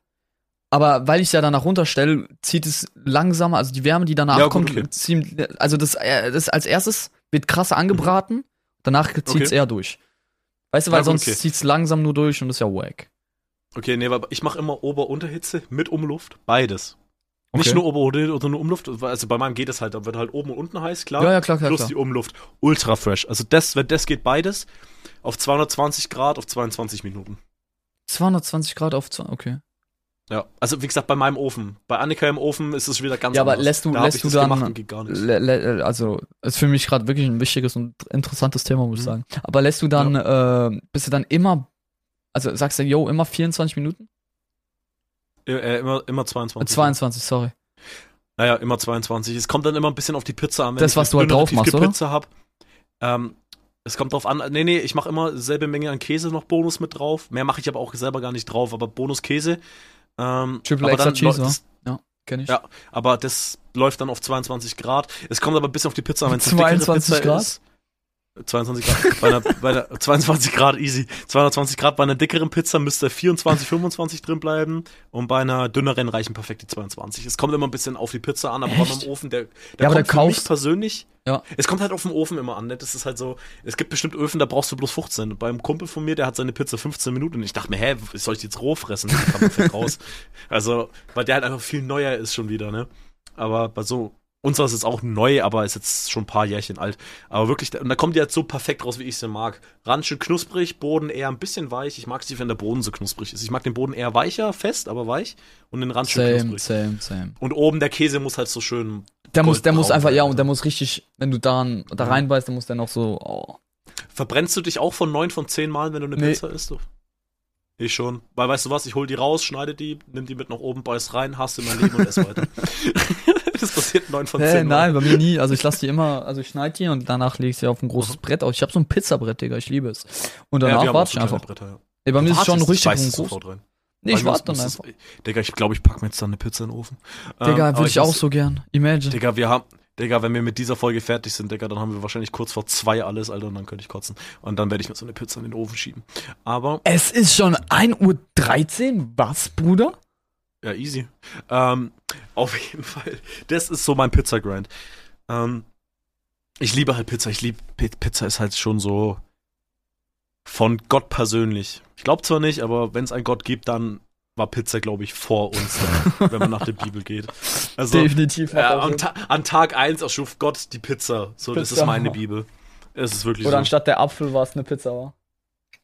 Aber weil ich ja danach runterstelle, zieht es langsamer, also die Wärme, die danach Ja, kommt, okay. zieht, also das, äh, das als erstes wird krasser angebraten, danach zieht es Mhm. Okay. eher durch. Weißt du, weil Ja, sonst okay. zieht es langsam nur durch und ist ja wack. Okay, nee, aber ich mache immer Ober-Unterhitze mit Umluft, beides. Nicht Okay. nur Ober- oder nur Umluft, also bei meinem geht es halt, da wird halt oben und unten heiß, klar. Ja, ja, klar, klar, plus klar. die Umluft. Ultra fresh. Also das, wenn das geht, beides auf 220 Grad auf 22 Minuten. 220 Grad auf, okay. Ja, also wie gesagt, bei meinem Ofen. Bei Annika im Ofen ist es wieder ganz Ja, aber anders. lässt du- da lässt du das dann- gemacht und geht gar nicht. Le- le- also, ist für mich gerade wirklich ein wichtiges und interessantes Thema, muss ich Mhm. sagen. Aber lässt du dann, äh, bist du dann immer, also sagst du, yo, immer 24 Minuten? Äh, äh, immer, immer Äh, 22. 22, sorry. Naja, immer 22. Es kommt dann immer ein bisschen auf die Pizza an. Wenn Das, ich was du halt drauf machst, oder? Pizza hab. Ähm, es kommt drauf an. Nee, nee, ich mache immer selbe Menge an Käse noch Bonus mit drauf. Mehr mache ich aber auch selber gar nicht drauf, aber Bonus Käse. Ähm, Triple aber extra Cheese, das, Kenn ich. Ja, aber das läuft dann auf 22 Grad. Es kommt aber ein bisschen auf die Pizza an, wenn es eine dickere 22 Pizza Grad? ist. 22 Grad. bei einer, bei einer, 22 Grad easy. 220 Grad bei einer dickeren Pizza müsste 24, 25 drin bleiben. Und bei einer dünneren reichen perfekt die 22. Es kommt immer ein bisschen auf die Pizza an, aber Echt? meinem Ofen, der, der Ja, aber kommt da für mich kaufst- persönlich. Ja. Es kommt halt auf den Ofen immer an. Ne? Das ist halt so, es gibt bestimmt Öfen, da brauchst du bloß 15. Beim Kumpel von mir, der hat seine Pizza 15 Minuten und ich dachte mir, hä, soll ich die jetzt roh fressen? Die fett raus. Also, weil der halt einfach viel neuer ist schon wieder, ne? Aber bei so, unserer ist jetzt auch neu, aber ist jetzt schon ein paar Jährchen alt. Aber wirklich, und da kommt die halt so perfekt raus, wie ich sie mag. Rand schön knusprig, Boden eher ein bisschen weich. Ich mag sie, wenn der Boden so knusprig ist. Ich mag den Boden eher weicher, fest, aber weich. Und den Rand schön Same, knusprig. same, same. Und oben der Käse muss halt so schön. Der muss, der muss einfach, ja, und der muss richtig, wenn du da, da reinbeißt, dann muss der noch so, oh. Verbrennst du dich auch von neun von zehn Mal, wenn du eine Nee. Pizza isst? Ich schon. Weil weißt du was, ich hol die raus, schneide die, nimm die mit nach oben, beiß rein, hasse mein Leben und ess weiter. das passiert neun von Hä, zehn Mal. nein, bei mir nie. Also ich lasse die immer, also ich schneide die und danach lege ich sie auf ein großes Brett aus. Ich habe so ein Pizzabrett, Digga, ich liebe es. Und Ja, danach auch warte ich einfach. Bretter, ja. Ey, bei mir ist es schon richtig groß. rein. Nee, ich warte dann einfach. es- Digga, ich glaube, ich pack mir jetzt dann eine Pizza in den Ofen. Ähm, Digga, aber würde ich auch muss- so gern. Imagine. Digga, wir haben, Digga, wenn wir mit dieser Folge fertig sind, Digga, dann haben wir wahrscheinlich kurz vor zwei alles, Alter, und dann könnte ich kotzen. Und dann werde ich mir so eine Pizza in den Ofen schieben. Aber, Es ist schon 1.13 Uhr. Was, Bruder? Ja, easy. Ähm, auf jeden Fall. Das ist so mein Pizza-Grind. Ähm, ich liebe halt Pizza. Ich liebe, Pizza ist halt schon so von Gott persönlich. Ich glaube zwar nicht, aber wenn es einen Gott gibt, dann war Pizza, glaube ich, vor uns, wenn man nach der Bibel geht. Also, Definitiv. am, Sinn. Ta an Tag 1 erschuf Gott die Pizza. So, das Pizza. ist meine Bibel. Es ist wirklich Oder so. anstatt der Apfel war es eine Pizza, war.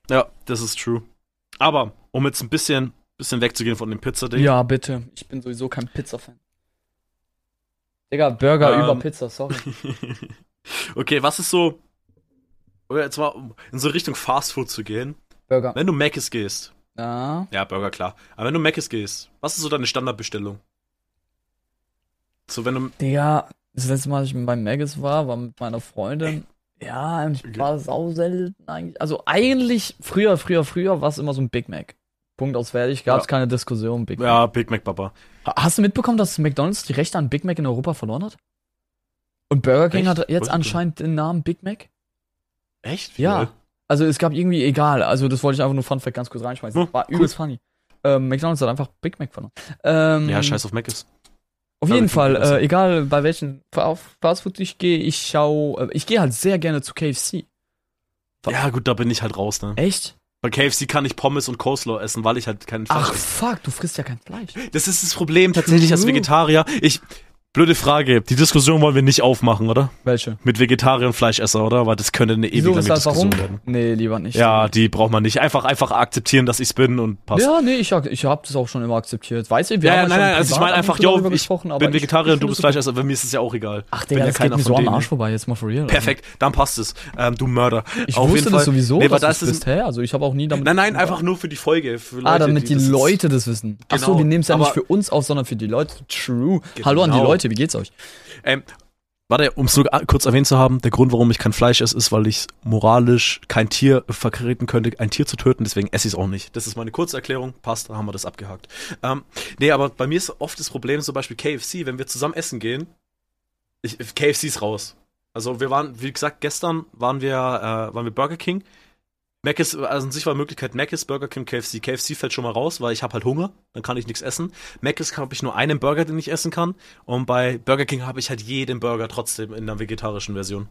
Ja, das ist true. Aber, um jetzt ein bisschen, bisschen wegzugehen von dem Pizza-Ding. Ja, bitte. Ich bin sowieso kein Pizza-Fan. Digga, Burger Ähm. über Pizza, sorry. okay, was ist so, oder jetzt mal um in so Richtung Fast Food zu gehen. Burger. Wenn du Mc's gehst, Ja. ja, Burger, klar. Aber wenn du Mc's gehst, was ist so deine Standardbestellung? So, wenn du, Digga, das letzte Mal, als ich bei Maggis war, war mit meiner Freundin. Ja, und ich war sau selten eigentlich. Also eigentlich, früher, früher, früher war es immer so ein Big Mac. Punkt aus fertig, gab es Ja. keine Diskussion. Big Mac. ja, Big Mac, Papa. Ha- Hast du mitbekommen, dass McDonalds die Rechte an Big Mac in Europa verloren hat? Und Burger King Echt? hat jetzt anscheinend den Namen Big Mac? Echt? Ja. Lol. Also es gab irgendwie, egal, also das wollte ich einfach nur Fun Fact ganz kurz reinschmeißen. Hm, war cool. übelst funny. Ähm, McDonalds hat einfach Big Mac verloren. Ähm, Ja, scheiß auf Mc's. Auf Aber jeden Fall, äh, egal bei welchen Fa- Fastfood ich gehe, ich schau, äh, ich gehe halt sehr gerne zu KFC. Ja, gut, da bin ich halt raus, ne? Echt? Bei KFC kann ich Pommes und Coleslaw essen, weil ich halt keinen Fleisch Ach esse. fuck, du frisst ja kein Fleisch. Das ist das Problem tatsächlich als. Vegetarier. Ich, blöde Frage. Die Diskussion wollen wir nicht aufmachen, oder? Welche? Mit Vegetarier und Fleischesser, oder? Weil das könnte eine ewig Wieso, lange Diskussion warum? werden. Nee, lieber nicht. Ja, die braucht man nicht. Einfach, einfach akzeptieren, dass ich's bin und passt. Ja, nee, ich, ich habe das auch schon immer akzeptiert. Weißt du, wir Ja, ja, haben nein, schon nein, also ich meine einfach, yo, ich bin Vegetarier ich und du bist. Fleischesser, bei mir ist es ja auch egal. Ach, bin Digga, ja das geht mir so am. Arsch vorbei, jetzt mal for real. Perfekt, dann passt es. Ähm, du Mörder. Ich Auf wusste das sowieso, Nee, dass ist das es bist, hä? Also ich habe auch nie damit... Nein, nein, einfach nur für die Folge. Ah, damit die, Leute das wissen. Ach so, Genau, wir nehmen es ja nicht für uns auf, sondern für die Leute. True. Genau. Hallo an die Leute, wie geht's euch? Ähm, Warte, um es nur kurz erwähnt zu haben, der Grund, warum ich kein Fleisch esse, ist, weil ich moralisch kein Tier vertreten könnte, ein Tier zu töten, deswegen esse ich es auch nicht. Das ist meine Kurzerklärung, passt, da haben wir das abgehakt. Ähm, nee, aber bei mir ist oft das Problem, zum Beispiel KFC, wenn wir zusammen essen gehen, ich, KFC ist raus. Also wir waren, wie gesagt, gestern waren wir, äh, waren wir Burger King Mac ist, also an sich war Möglichkeit Mac ist, Burger King, KFC. KFC fällt schon mal raus, weil ich habe halt Hunger, dann kann ich nichts essen. Mac ist habe ich nur einen Burger, den ich essen kann. Und bei Burger King habe ich halt jeden Burger trotzdem in der vegetarischen Version.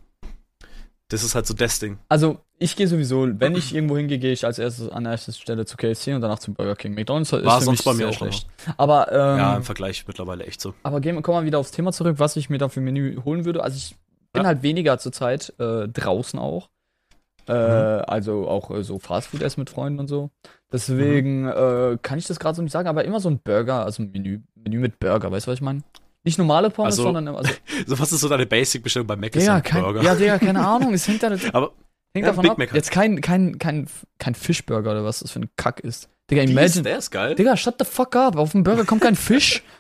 Das ist halt so das Ding. Also, ich gehe sowieso, wenn ich irgendwo hingehe, gehe ich als erstes an erster Stelle zu KFC und danach zum Burger King. McDonalds ist War für sonst mich bei mir sehr auch schlecht. Aber, ähm, Ja, im Vergleich mittlerweile echt so. aber gehen, kommen wir wieder aufs Thema zurück, was ich mir da für ein Menü holen würde. Also, ich bin Ja. halt weniger zurzeit äh, draußen auch. Äh, Mhm. Also auch äh, so Fastfood essen mit Freunden und so. Deswegen äh, kann ich das gerade so nicht sagen, aber immer so ein Burger, also ein Menü, Menü mit Burger, weißt du, was ich meine? Nicht normale Pommes, Also, sondern also, So, was ist so deine Basic-Bestellung bei Mac? Ein kein, Burger. ja, Digga, keine Ahnung, es hängt, da, Aber hängt Ja, davon Big ab. Mac halt. Jetzt kein, kein, kein, kein Fischburger oder was das für ein Kack ist. Digga, imagine, der ist geil. Digga, shut the fuck up, auf dem Burger kommt kein Fisch.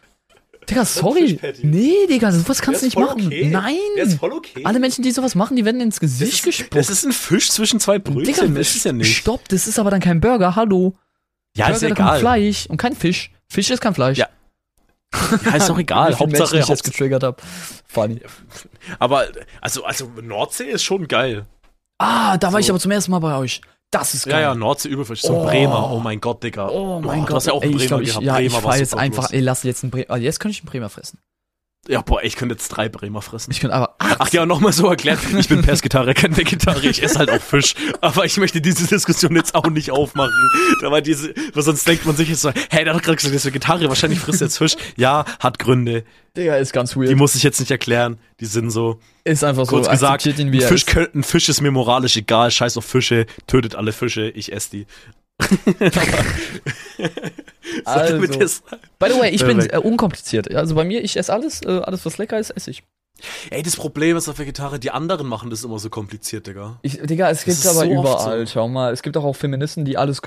Digga, sorry. Nee, Digga, sowas kannst du nicht machen. okay. Nein. Der ist voll okay. Alle Menschen, die sowas machen, die werden ins das Gesicht ist, gespuckt. das ist ein Fisch zwischen zwei Brötchen, das ist es ja nicht. Stopp, das ist aber dann kein Burger, hallo. Ja, Burger, ist ja egal. Fleisch und kein Fisch. Fisch ist kein Fleisch. Ja, Ja, ist doch egal. viele Menschen Hauptsache, ich jetzt Hauptsache getriggert habe. Funny. aber also, also Nordsee ist schon geil. Ah, da war So. ich aber zum ersten Mal bei euch. Das ist Ja, geil. ja, Nordsee überfisch. So Oh. Bremer. Oh mein Gott, Digga. Oh mein du Gott. hast ja auch einen ey, ich Bremer glaub, ich, gehabt. ja, Bremer ich war jetzt einfach, ey, lass jetzt einen Bremer, ah, jetzt könnte ich einen Bremer fressen. Ja, boah, ich könnte jetzt drei Bremer fressen. Ich könnte aber, ach, Ach ja, nochmal so erklärt, ich bin Pesketarier, kein Vegetarier, ich esse halt auch Fisch. Aber ich möchte diese Diskussion jetzt auch nicht aufmachen. Da war diese, weil sonst denkt man sich jetzt so, hey, der hat gerade gesagt, der ist Vegetarier, wahrscheinlich frisst er jetzt Fisch. Ja, hat Gründe. Digga, ist ganz weird. Die muss ich jetzt nicht erklären. Die sind so, ist einfach so, kurz gesagt, ihn, er Fisch, ist. ein Fisch ist mir moralisch egal, scheiß auf Fische, tötet alle Fische, ich esse die. So, Also. By the way, ich bin äh, unkompliziert. Also bei mir, ich esse alles, äh, alles was lecker ist, esse ich. Ey, das Problem ist auf Vegetarier, die anderen machen das immer so kompliziert, Digga. ich Digga, es gibt ist aber so überall, so. schau mal. Es gibt auch, auch Feministen, die alles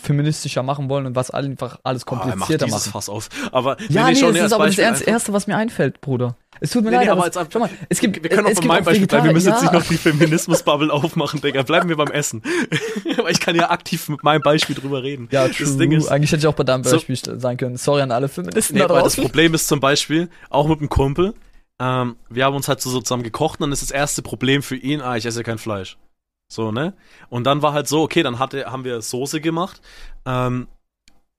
feministischer machen wollen und was einfach alles Oh, er macht komplizierter machen. Fass auf. Aber Ja, nee, das nee, ist als aber das Beispiel einfach- Erste, was mir einfällt, Bruder. Es tut mir Nee, leid, nee, aber aber, einfach- schau mal, es gibt, Wir können auch von meinem Beispiel bleiben. Wir müssen jetzt nicht noch die Feminismus-Bubble aufmachen, Digga. Bleiben wir beim Essen. Aber ich kann ja aktiv mit meinem Beispiel drüber reden. Ja, das true. Ding ist, Eigentlich hätte ich auch bei deinem So- Beispiel sein können. Sorry an alle Feministen nee, da weil das draußen. Problem ist zum Beispiel, auch mit einem Kumpel, ähm, wir haben uns halt so, zusammen gekocht und dann ist das erste Problem für ihn, ah, ich esse kein Fleisch. So, ne? Und dann war halt so, okay, dann hatte, haben wir Soße gemacht, ähm,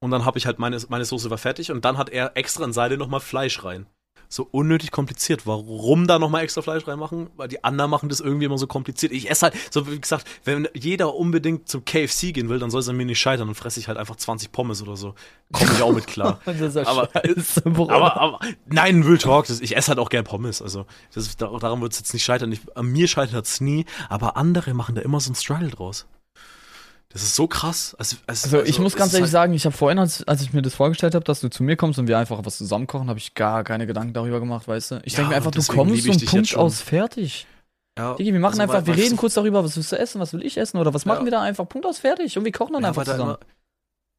und dann habe ich halt meine, meine Soße war fertig und dann hat er extra in Seide nochmal Fleisch rein. So unnötig kompliziert. Warum da nochmal extra Fleisch reinmachen? Weil die anderen machen das irgendwie immer so kompliziert. Ich esse halt, so wie gesagt, wenn jeder unbedingt zum KFC gehen will, dann soll es an mir nicht scheitern. Dann fresse ich halt einfach 20 Pommes oder so. Komme ich auch mit klar. Aber- scheiße. Aber, aber nein, Real Talk, das, ich esse halt auch gern Pommes. Also das, daran wird es jetzt nicht scheitern. Ich, an mir scheitert es nie, aber andere machen da immer so einen Struggle draus. Das ist so krass. Also, also, Also ich muss es ganz ehrlich halt, sagen, ich habe vorhin, als, als ich mir das vorgestellt habe, dass du zu mir kommst und wir einfach was zusammen kochen, habe ich gar keine Gedanken darüber gemacht, weißt du? Ich Ja, denke mir einfach, du kommst und Punkt aus fertig. Ja, Digi, wir machen also, einfach, wir reden kurz darüber, was willst du essen, was will ich essen oder was machen Ja. wir da einfach, Punkt aus fertig und wir kochen dann Ja, einfach weil da zusammen.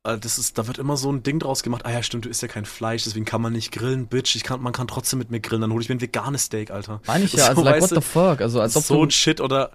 Immer, äh, das ist, da wird immer so ein Ding draus gemacht. Ah ja, stimmt, du isst ja kein Fleisch, deswegen kann man nicht grillen, Bitch. Ich kann, man kann trotzdem mit mir grillen. Dann hole ich mir ein veganes Steak, Alter. Meine ich ja, So, also like, what the fuck, also als ob so ein Shit oder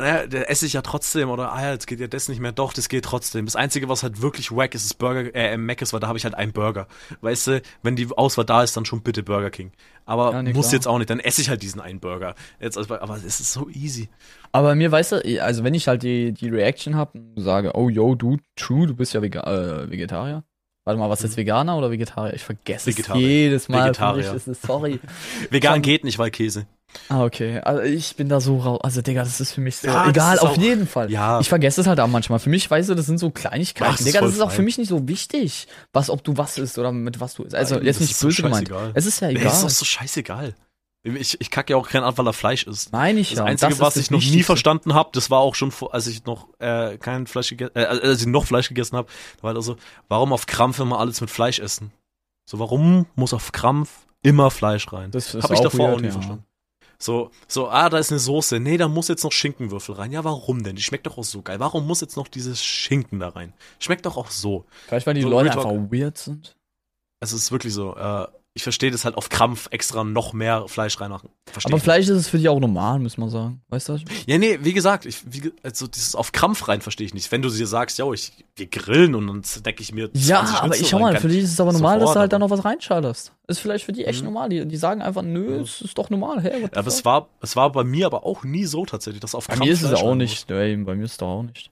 naja, der esse ich ja trotzdem oder ah ja, jetzt geht ja das nicht mehr. Doch, das geht trotzdem. Das Einzige, was halt wirklich wack ist, ist Burger, äh, Mac ist, weil da habe ich halt einen Burger. Weißt du, wenn die Auswahl da ist, dann schon bitte Burger King. Aber Ja, nee, muss klar. jetzt auch nicht, dann esse ich halt diesen einen Burger. Jetzt, also, aber es ist so easy. aber mir, weißt du, also wenn ich halt die, die Reaction habe und sage, oh yo, du, true, du bist ja Vega äh, Vegetarier. Warte mal, was ist jetzt Veganer oder Vegetarier? Ich vergesse Mhm. Vegetarier. es jedes Mal. Vegetarier. Ist es, sorry. Vegan geht nicht, weil Käse. Ah, okay. Also ich bin da so raus. Also, Digga, das ist für mich so. Ja, das egal, ist auf auch- jeden Fall. Ja. Ich vergesse es halt auch manchmal. Für mich, weißt du, das sind so Kleinigkeiten. Ach, das ist Digga, das ist auch für fein. mich nicht so wichtig, was, ob du was isst oder mit was du isst. Also, Nein, jetzt das nicht ist so böse gemeint. Es ist ja Nee, egal. ist doch so scheißegal. Ich, ich kacke ja auch keinen ab, weil er Fleisch isst. Meine ich Das ja. und Einzige, ist was das ich noch nie Wichtigste. verstanden habe, das war auch schon, vor, als ich noch äh, kein Fleisch gegessen, äh, als ich noch Fleisch gegessen habe, da war also, warum auf Krampf immer alles mit Fleisch essen? So, warum muss auf Krampf immer Fleisch rein? Das ist Habe ich davor weird, auch nie ja. verstanden. So, so, ah, da ist eine Soße. Nee, da muss jetzt noch Schinkenwürfel rein. Ja, warum denn? Die schmeckt doch auch so geil. Warum muss jetzt noch dieses Schinken da rein? Schmeckt doch auch so. Vielleicht, weil die So Leute einfach weird sind. Es ist wirklich so. Äh, ich verstehe das halt auf Krampf extra noch mehr Fleisch reinmachen. Versteh Aber ich vielleicht ist es für dich auch normal, muss man sagen. Weißt du? Ja, nee, wie gesagt, ich, wie, also dieses auf Krampf rein verstehe ich nicht. Wenn du dir sagst, ich, wir grillen und dann decke ich mir 20 Ja, aber ich schau mal, für die ist es aber normal, dass du halt da noch was reinschalterst. Ist vielleicht für die echt Mhm. normal. Die, die sagen einfach, nö, Ja. es ist doch normal. Hey, Aber es war, es war bei mir aber auch nie so tatsächlich, dass auf Bei Krampf mir ist es auch nicht. Ey, bei mir ist es doch auch nicht.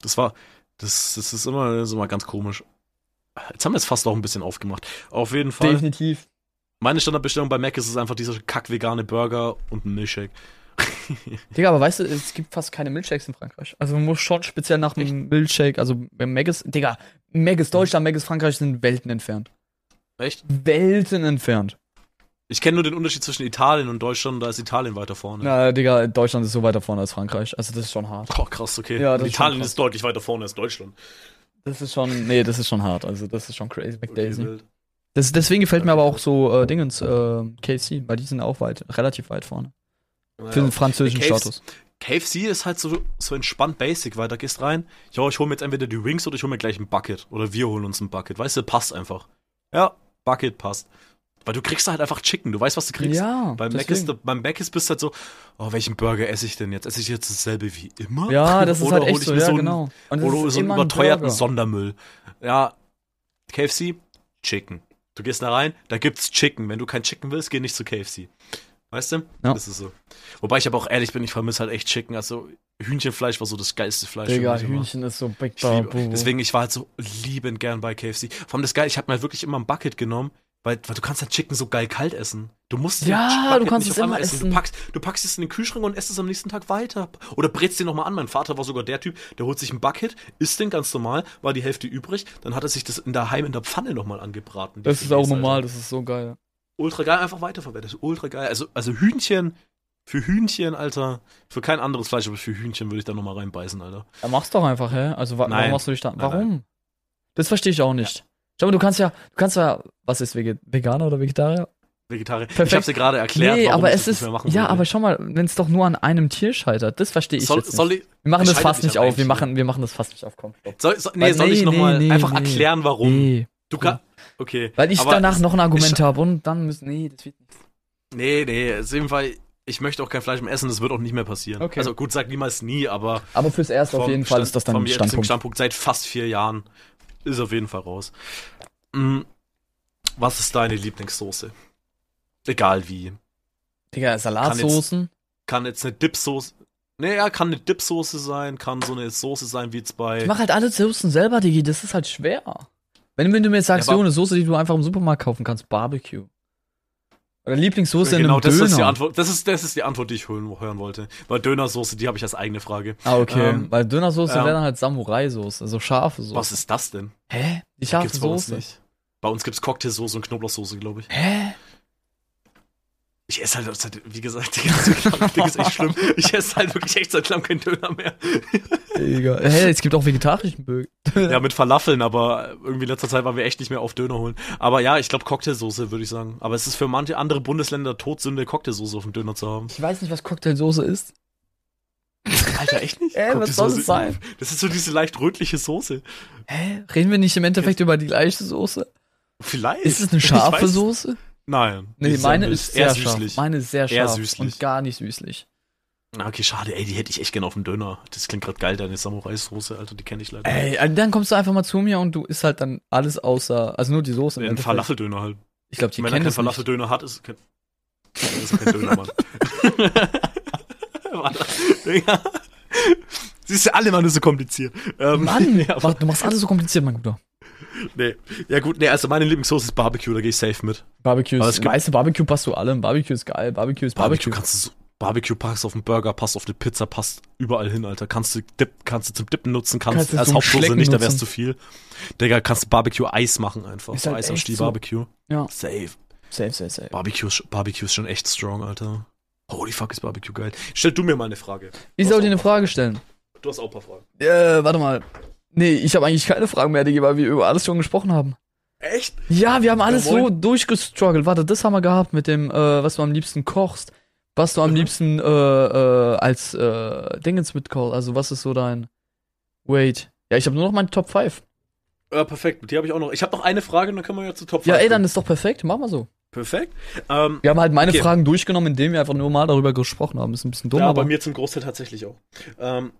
Das war, das, das ist immer, das ist immer ganz komisch. Jetzt haben wir es fast auch ein bisschen aufgemacht. Auf jeden Fall. Definitiv. Meine Standardbestellung bei Mac ist es einfach dieser kack-vegane Burger und ein Milchshake. Digga, aber weißt du, es gibt fast keine Milkshakes in Frankreich. Also man muss schon speziell nach einem Milkshake, also beim Maggis, Digga, Maggis Deutschland, Maggis Frankreich sind Welten entfernt. Echt? Welten entfernt. Ich kenne nur den Unterschied zwischen Italien und Deutschland, da ist Italien weiter vorne. Na, Digga, Deutschland ist so weiter vorne als Frankreich. Also das ist schon hart. Oh, krass, okay. Ja, ist Italien krass. ist deutlich weiter vorne als Deutschland. Das ist schon, nee, das ist schon hart. Also das ist schon crazy, Okay, McDaisy. wild. Das, deswegen gefällt mir aber auch so äh, Dingens, äh, KC, weil die sind auch weit, relativ weit vorne. Für Naja. den französischen KFC Status. KFC ist halt so, so entspannt basic, weil da gehst rein, ja, ich hole mir jetzt entweder die Wings oder ich hole mir gleich ein Bucket. Oder wir holen uns ein Bucket. Weißt du, passt einfach. Ja, Bucket passt. Weil du kriegst da halt einfach Chicken, du weißt, was du kriegst. Ja, Beim Mac, ist, beim Mac ist bist du halt so, oh, welchen Burger esse ich denn jetzt? Esse ich jetzt dasselbe wie immer? Ja, das ist halt echt so, ja, so ein- genau. Und Oder ist so einen immer ein überteuerten Burger. Sondermüll. Ja, KFC, Chicken. Du gehst da rein, da gibt's Chicken. Wenn du kein Chicken willst, geh nicht zu KFC. Weißt du? Ja. Das ist so. Wobei ich aber auch ehrlich bin, ich vermisse halt echt Chicken. Also Hühnchenfleisch war so das geilste Fleisch. Digga, mich immer. Hühnchen ist so big Babu. deswegen, ich war halt so liebend gern bei KFC. Vor allem das geil, ich habe mir wirklich immer ein Bucket genommen, weil, weil du kannst halt Chicken so geil kalt essen. Du musst Ja, du kannst nicht es immer essen. essen. Du packst, du packst es in den Kühlschrank und isst es am nächsten Tag weiter. Oder brätst den nochmal an. Mein Vater war sogar der Typ, der holt sich ein Bucket, isst den ganz normal, war die Hälfte übrig, dann hat er sich das in der Heim in der Pfanne nochmal angebraten. Das ist auch normal, das ist so geil. Ultra geil, einfach weiterverwertet. Ultra geil. Also, also Hühnchen, für Hühnchen, Alter, für kein anderes Fleisch, aber für Hühnchen würde ich da nochmal reinbeißen, Alter. Ja, mach's doch einfach, hä? Also wa Nein. warum machst du dich da? Nein, Warum? Das verstehe ich auch nicht. Schau mal, du kannst ja, du kannst ja, was ist Veganer oder Vegetarier? Vegetarier. Ich Perfekt. hab's dir gerade erklärt, nee, aber ich es ist, ja, aber schau mal, wenn es doch nur an einem Tier scheitert, das verstehe ich soll, jetzt nicht. soll ich, wir machen das fast nicht auf, wir machen, wir machen das fast nicht auf, komm, soll, soll, nee, Weil- soll ich nee, nochmal nee, einfach erklären, warum? Nee, Du kannst, okay. weil ich aber danach noch ein Argument ich- habe und dann müssen, nee, das wird nicht. Nee, nee, ist jeden Fall, ich möchte auch kein Fleisch mehr essen, das wird auch nicht mehr passieren. Okay. Also gut, sag niemals nie, aber Aber fürs Erste auf jeden Fall ist das dann vom Standpunkt. Standpunkt seit fast vier Jahren ist auf jeden Fall raus. Mm, Was ist deine Lieblingssoße? Egal wie. Digga, Salatsoßen. Kann jetzt eine Dipsoße. Naja, kann eine Dipsoße sein, kann so eine Soße sein wie jetzt bei. Ich mach halt alle Soßen selber, Digi, das ist halt schwer. Wenn, wenn du mir jetzt sagst, Ja, jo, eine Soße, die du einfach im Supermarkt kaufen kannst, Barbecue. Oder Lieblingssoße in genau, einem das Döner. ist die Antwort. Das ist, das ist die Antwort, die ich hören, hören wollte. Weil Dönersoße, die habe ich als eigene Frage. Ah, okay. Ähm, Weil Dönersoße ähm, wäre dann halt Samurai-Soße, also scharfe Soße. Was ist das denn? Hä? Die scharfe Gibt's bei uns Soße? nicht. Bei uns gibt's Cocktailsoße und Knoblauchsoße, glaube ich. Hä? Ich esse halt, seit, wie gesagt, das Ding ist echt schlimm. Ich esse halt wirklich echt seit langem keinen Döner mehr. Digga. Hä, es gibt auch vegetarischen Burger. Ja, mit Falafeln, aber irgendwie in letzter Zeit waren wir echt nicht mehr auf Döner holen. Aber ja, ich glaube Cocktailsoße, würde ich sagen. Aber es ist für manche andere Bundesländer Todsünde, Cocktailsoße auf dem Döner zu haben. Ich weiß nicht, was Cocktailsoße ist. Alter, echt nicht? Äh, was soll es sein? Das ist so diese leicht rötliche Soße. Hä? Reden wir nicht im Endeffekt über die gleiche Soße? Vielleicht. Ist es eine scharfe Soße? Nein. Nee, meine ja ist sehr scharf. süßlich. Meine ist sehr scharf süßlich. und gar nicht süßlich. Okay, schade, ey, die hätte ich echt gerne auf dem Döner. Das klingt gerade geil, deine Samurai-Soße, Alter, die kenne ich leider. Ey, also dann kommst du einfach mal zu mir und du isst halt dann alles außer, also nur die Soße. im Ein. Falafeldöner halt. Ich glaube, die Wenn er kennen keinen das. Falafeldöner hat, ist kein, ist kein Döner, Mann. Warte, Digga. Siehst du, alle Mann ist so kompliziert. Ähm, Mann, ja, du machst alles so kompliziert, mein Guter. Nee. ja gut, nee, also meine Lieblingssoße ist Barbecue, da gehe ich safe mit. Barbecue ist, gibt- weißt du, Barbecue passt zu allem. Barbecue ist geil, Barbecue ist Barbecue Barbecue. kannst du so, Barbecue packst auf den Burger, passt auf die Pizza, passt überall hin, Alter. Kannst du dip, kannst du zum Dippen nutzen, kannst, Kannst du als Hauptsoße nicht, da wär's zu viel. Digga, kannst du Barbecue-Eis machen einfach. Ist so halt Eis am Stiel so. Barbecue. Ja. Safe. Safe, safe, safe. Barbecue, Barbecue ist schon echt strong, Alter. Holy fuck, ist Barbecue geil. Stell du mir mal eine Frage. Ich soll dir eine Frage stellen. Du hast auch ein paar Fragen. Äh, warte mal. Nee, ich habe eigentlich keine Fragen mehr, Digga, weil wir über alles schon gesprochen haben. Echt? Ja, wir haben alles Ja, so durchgestruggelt. Warte, das haben wir gehabt mit dem, äh, was du am liebsten kochst. Was du am Mhm. liebsten äh, äh, als äh, Dingens mitkochst. Also was ist so dein Wait. Ja, ich habe nur noch meine Top 5. Ja, perfekt. Die habe ich auch noch. Ich habe noch eine Frage und dann können wir ja zu Top Ja, 5 ey, dann ist doch perfekt. Mach mal so. Perfekt. Ähm, Wir haben halt meine Okay. Fragen durchgenommen, indem wir einfach nur mal darüber gesprochen haben. Ist ein bisschen dumm, ja, aber bei mir zum Großteil tatsächlich auch. Ähm,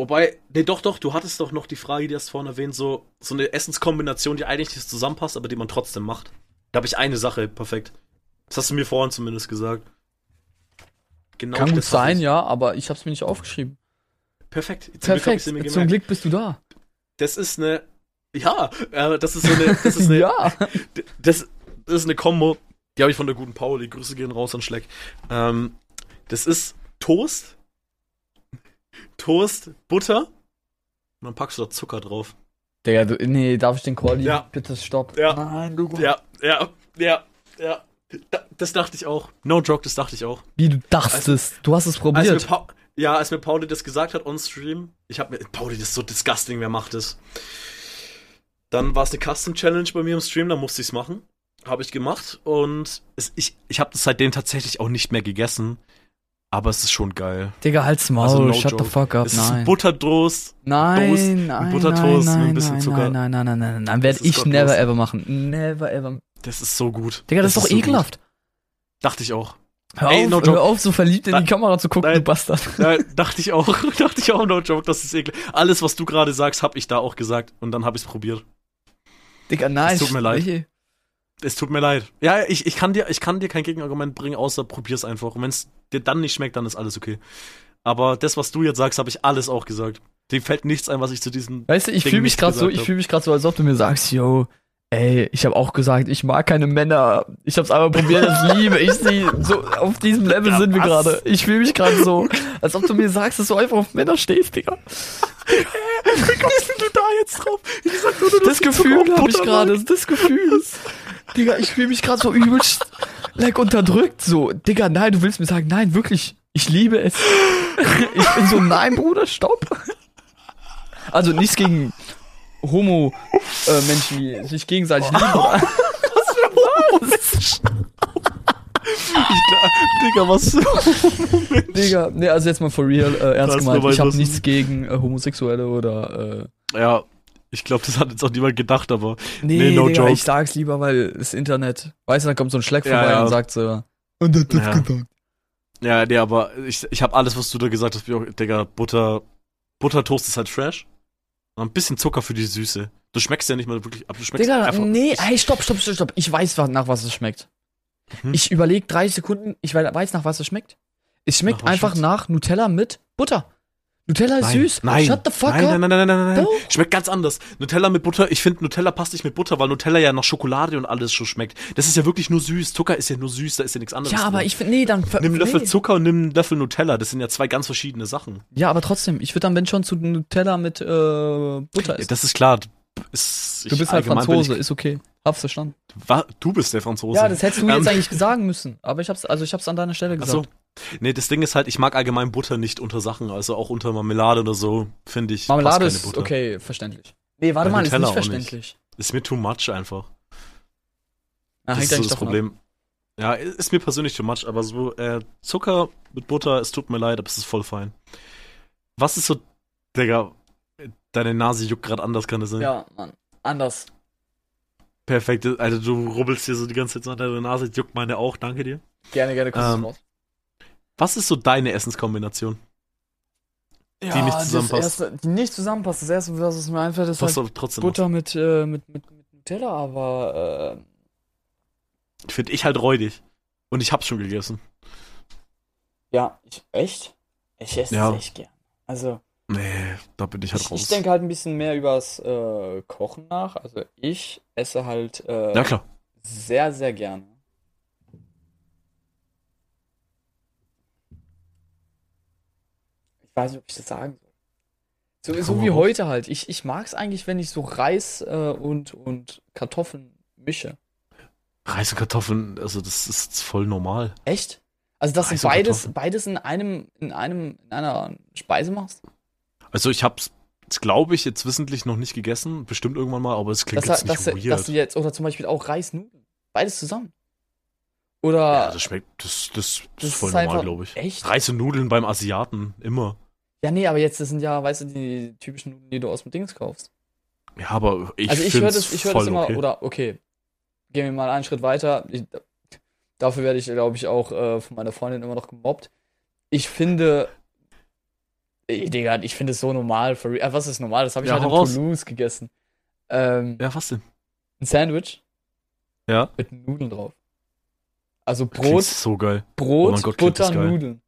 wobei, nee, doch, doch, du hattest doch noch die Frage, die hast vorhin erwähnt, so, so eine Essenskombination, die eigentlich nicht zusammenpasst, aber die man trotzdem macht. Da habe ich eine Sache, perfekt. Das hast du mir vorhin zumindest gesagt. Genau kann gut sein, ich. ja, aber ich hab's mir nicht aufgeschrieben. Perfekt. Zum Glück Perfekt. mir Zum. Glück bist du da. Das ist eine, ja, äh, das ist so eine, das ist eine, ja. das, das ist eine Kombo, die habe ich von der guten Pauli. Grüße gehen raus an Schleck. Ähm, das ist Toast, Toast, Butter und dann packst du da Zucker drauf. Digga, du, nee, darf ich den Call? Ja. Bitte stopp. Ja. Nein, du. Ja, ja, ja, ja. Da, das dachte ich auch. No joke, das dachte ich auch. Wie du dachtest. du hast es Als probiert. Pa ja, als mir Pauli das gesagt hat on Stream, ich habe mir, Pauli, das ist so disgusting, wer macht das? Dann war es eine Custom Challenge bei mir im Stream, da musste ich es machen. Habe ich gemacht und es, ich, ich habe das seitdem tatsächlich auch nicht mehr gegessen. Aber es ist schon geil. Digga, halt's Maul. Also no Shut joke. the fuck up. es ist Nein. Buttertoast. Nein, Toast, nein, Buttertoast nein, mit ein nein, bisschen nein, Zucker. Nein, nein, nein, nein, nein, nein, werde Das ist ich never gottlos. ever machen. Never ever. Das ist so gut. Digga, das, ist doch so gut. ekelhaft. Dachte ich auch. Hör, Ey, auf, no hör auf, so verliebt in die Nein. Kamera zu gucken, Nein. du Bastard. Ja, dachte ich auch. dachte ich auch, no joke, das ist eklig. Alles, was du gerade sagst, habe ich da auch gesagt. Und dann habe ich es probiert. Digga, nein. Es tut mir leid. Es tut mir leid. Ja, ich, ich, kann dir, ich kann dir kein Gegenargument bringen, außer probier's einfach. Und wenn es dir dann nicht schmeckt, dann ist alles okay. Aber das, was du jetzt sagst, habe ich alles auch gesagt. Dir fällt nichts ein, was ich zu diesen. Weißt du, ich fühle mich gerade so, ich fühle mich gerade so, als ob du mir sagst, yo, ey, ich habe auch gesagt, ich mag keine Männer. Ich hab's einmal probiert, ich liebe ich sie. So, auf diesem Level Ja, sind wir gerade. Ich fühle mich gerade so, als ob du mir sagst, dass du einfach auf Männer stehst, Digga. Wie kommst denn du da jetzt drauf? Ich sag nur, du Das Gefühl habe ich gerade, das Gefühl. Digga, ich fühle mich gerade so übelst like unterdrückt, so. Digga, nein, du willst mir sagen, nein, wirklich, ich liebe es. Ich bin so, nein, Bruder, stopp. Also nichts gegen Homo-Menschen, die sich gegenseitig lieben. oder? Was? Digga, was? Digga, nee, also jetzt mal for real, äh, ernst gemeint. Ich habe nichts gegen äh, Homosexuelle oder, äh, ja, ich glaube, das hat jetzt auch niemand gedacht, aber. nee, Nee, no Digga, joke. ich sag's lieber, weil das Internet, weißt du, dann kommt so ein Schleck Ja, vorbei ja. und sagt so, und hat das Ja. gesagt. Ja, nee, aber ich, ich habe alles, was du da gesagt hast, wie auch, Digga, Butter, Buttertoast ist halt fresh. Und ein bisschen Zucker für die Süße. Du schmeckst ja nicht mal wirklich, aber du schmeckst Digga, einfach. nee, hey, stopp, stopp, stopp, stopp. Ich weiß, nach was es schmeckt. Mhm. Ich überlege 30 Sekunden, ich we- weiß, nach was es schmeckt. Es schmeckt Nach einfach schmeckt's? nach Nutella mit Butter. Nutella ist Nein, süß. Nein, Shut the fuck nein, up. nein, nein, nein, nein, nein, nein. Doch. Schmeckt ganz anders. Nutella mit Butter, ich finde, Nutella passt nicht mit Butter, weil Nutella ja nach Schokolade und alles schon schmeckt. Das ist ja wirklich nur süß. Zucker ist ja nur süß, da ist ja nichts anderes. Ja, aber drin. ich finde, nee, dann. Nimm einen Löffel nee. Zucker und nimm einen Löffel Nutella. Das sind ja zwei ganz verschiedene Sachen. Ja, aber trotzdem, ich würde dann, wenn schon, zu Nutella mit äh, Butter Ja, essen. das ist klar. Ist, du bist halt Franzose, Ich, ist okay. Hab's verstanden. du bist der Franzose. Ja, das hättest du jetzt Ähm, eigentlich sagen müssen. Aber ich hab's, also ich hab's an deiner Stelle Ach gesagt. so. Nee, das Ding ist halt, ich mag allgemein Butter nicht unter Sachen, also auch unter Marmelade oder so, finde ich. Marmelade passt ist keine Butter. okay, verständlich. Nee, warte Bei mal, ist Nutella nicht auch nicht. verständlich. Ist mir too much einfach. Ah, das ist so das davon ab. Problem. Ja, ist mir persönlich too much, aber so äh, Zucker mit Butter, es tut mir leid, aber es ist voll fein. Was ist so, Digga, deine Nase juckt gerade anders, kann das sein? Ja, Mann. Anders. Perfekt, also du rubbelst hier so die ganze Zeit so an deine Nase, juckt meine auch, danke dir. Gerne, gerne, kurz Ähm, raus. Was ist so deine Essenskombination? Ja, nicht zusammenpasst. Erste, die nicht zusammenpasst. Das erste, was mir einfällt, ist Was halt trotzdem Butter mit, äh, mit, mit, mit Nutella, aber äh, Finde ich halt räudig. Und ich hab's schon gegessen. ja, ich, echt? Ich esse Ja. es echt gern. Also, Nee, da bin ich halt ich, raus. ich denke halt ein bisschen mehr übers äh, Kochen nach. Also, ich esse halt äh, ja, klar. sehr, sehr gerne. Ich weiß nicht, ob ich das sagen soll. So, so wie heute halt. Ich, ich mag es eigentlich, wenn ich so Reis äh, und, und Kartoffeln mische. Reis und Kartoffeln, also das ist voll normal. Echt? Also, dass Reis du beides, Kartoffeln. beides in einem, in einem, in einer Speise machst? Also ich hab's, glaube ich, jetzt wissentlich noch nicht gegessen. Bestimmt irgendwann mal, aber es klingt Dass, jetzt nicht dass, weird. dass du jetzt, oder zum Beispiel auch Reisnudeln. Beides zusammen. Oder. ja, das schmeckt, das, das, das, Das ist voll normal, glaube ich. echt? Reis und Nudeln beim Asiaten, immer. Ja, nee, aber jetzt, das sind ja, weißt du, die typischen Nudeln, die du aus dem Dings kaufst. Ja, aber ich also ich höre das, ich voll das immer, okay. oder okay, gehen wir mal einen Schritt weiter. Ich, dafür werde ich, glaube ich, auch äh, von meiner Freundin immer noch gemobbt. Ich finde, ey, Digga, ich finde es so normal. For, äh, was ist normal? Das habe ich Ja, halt in raus. Toulouse gegessen. Ähm, Ja, was denn? Ein Sandwich Ja. mit Nudeln drauf. Also Brot, so geil. Brot, Oh Gott, das Butter. Nudeln.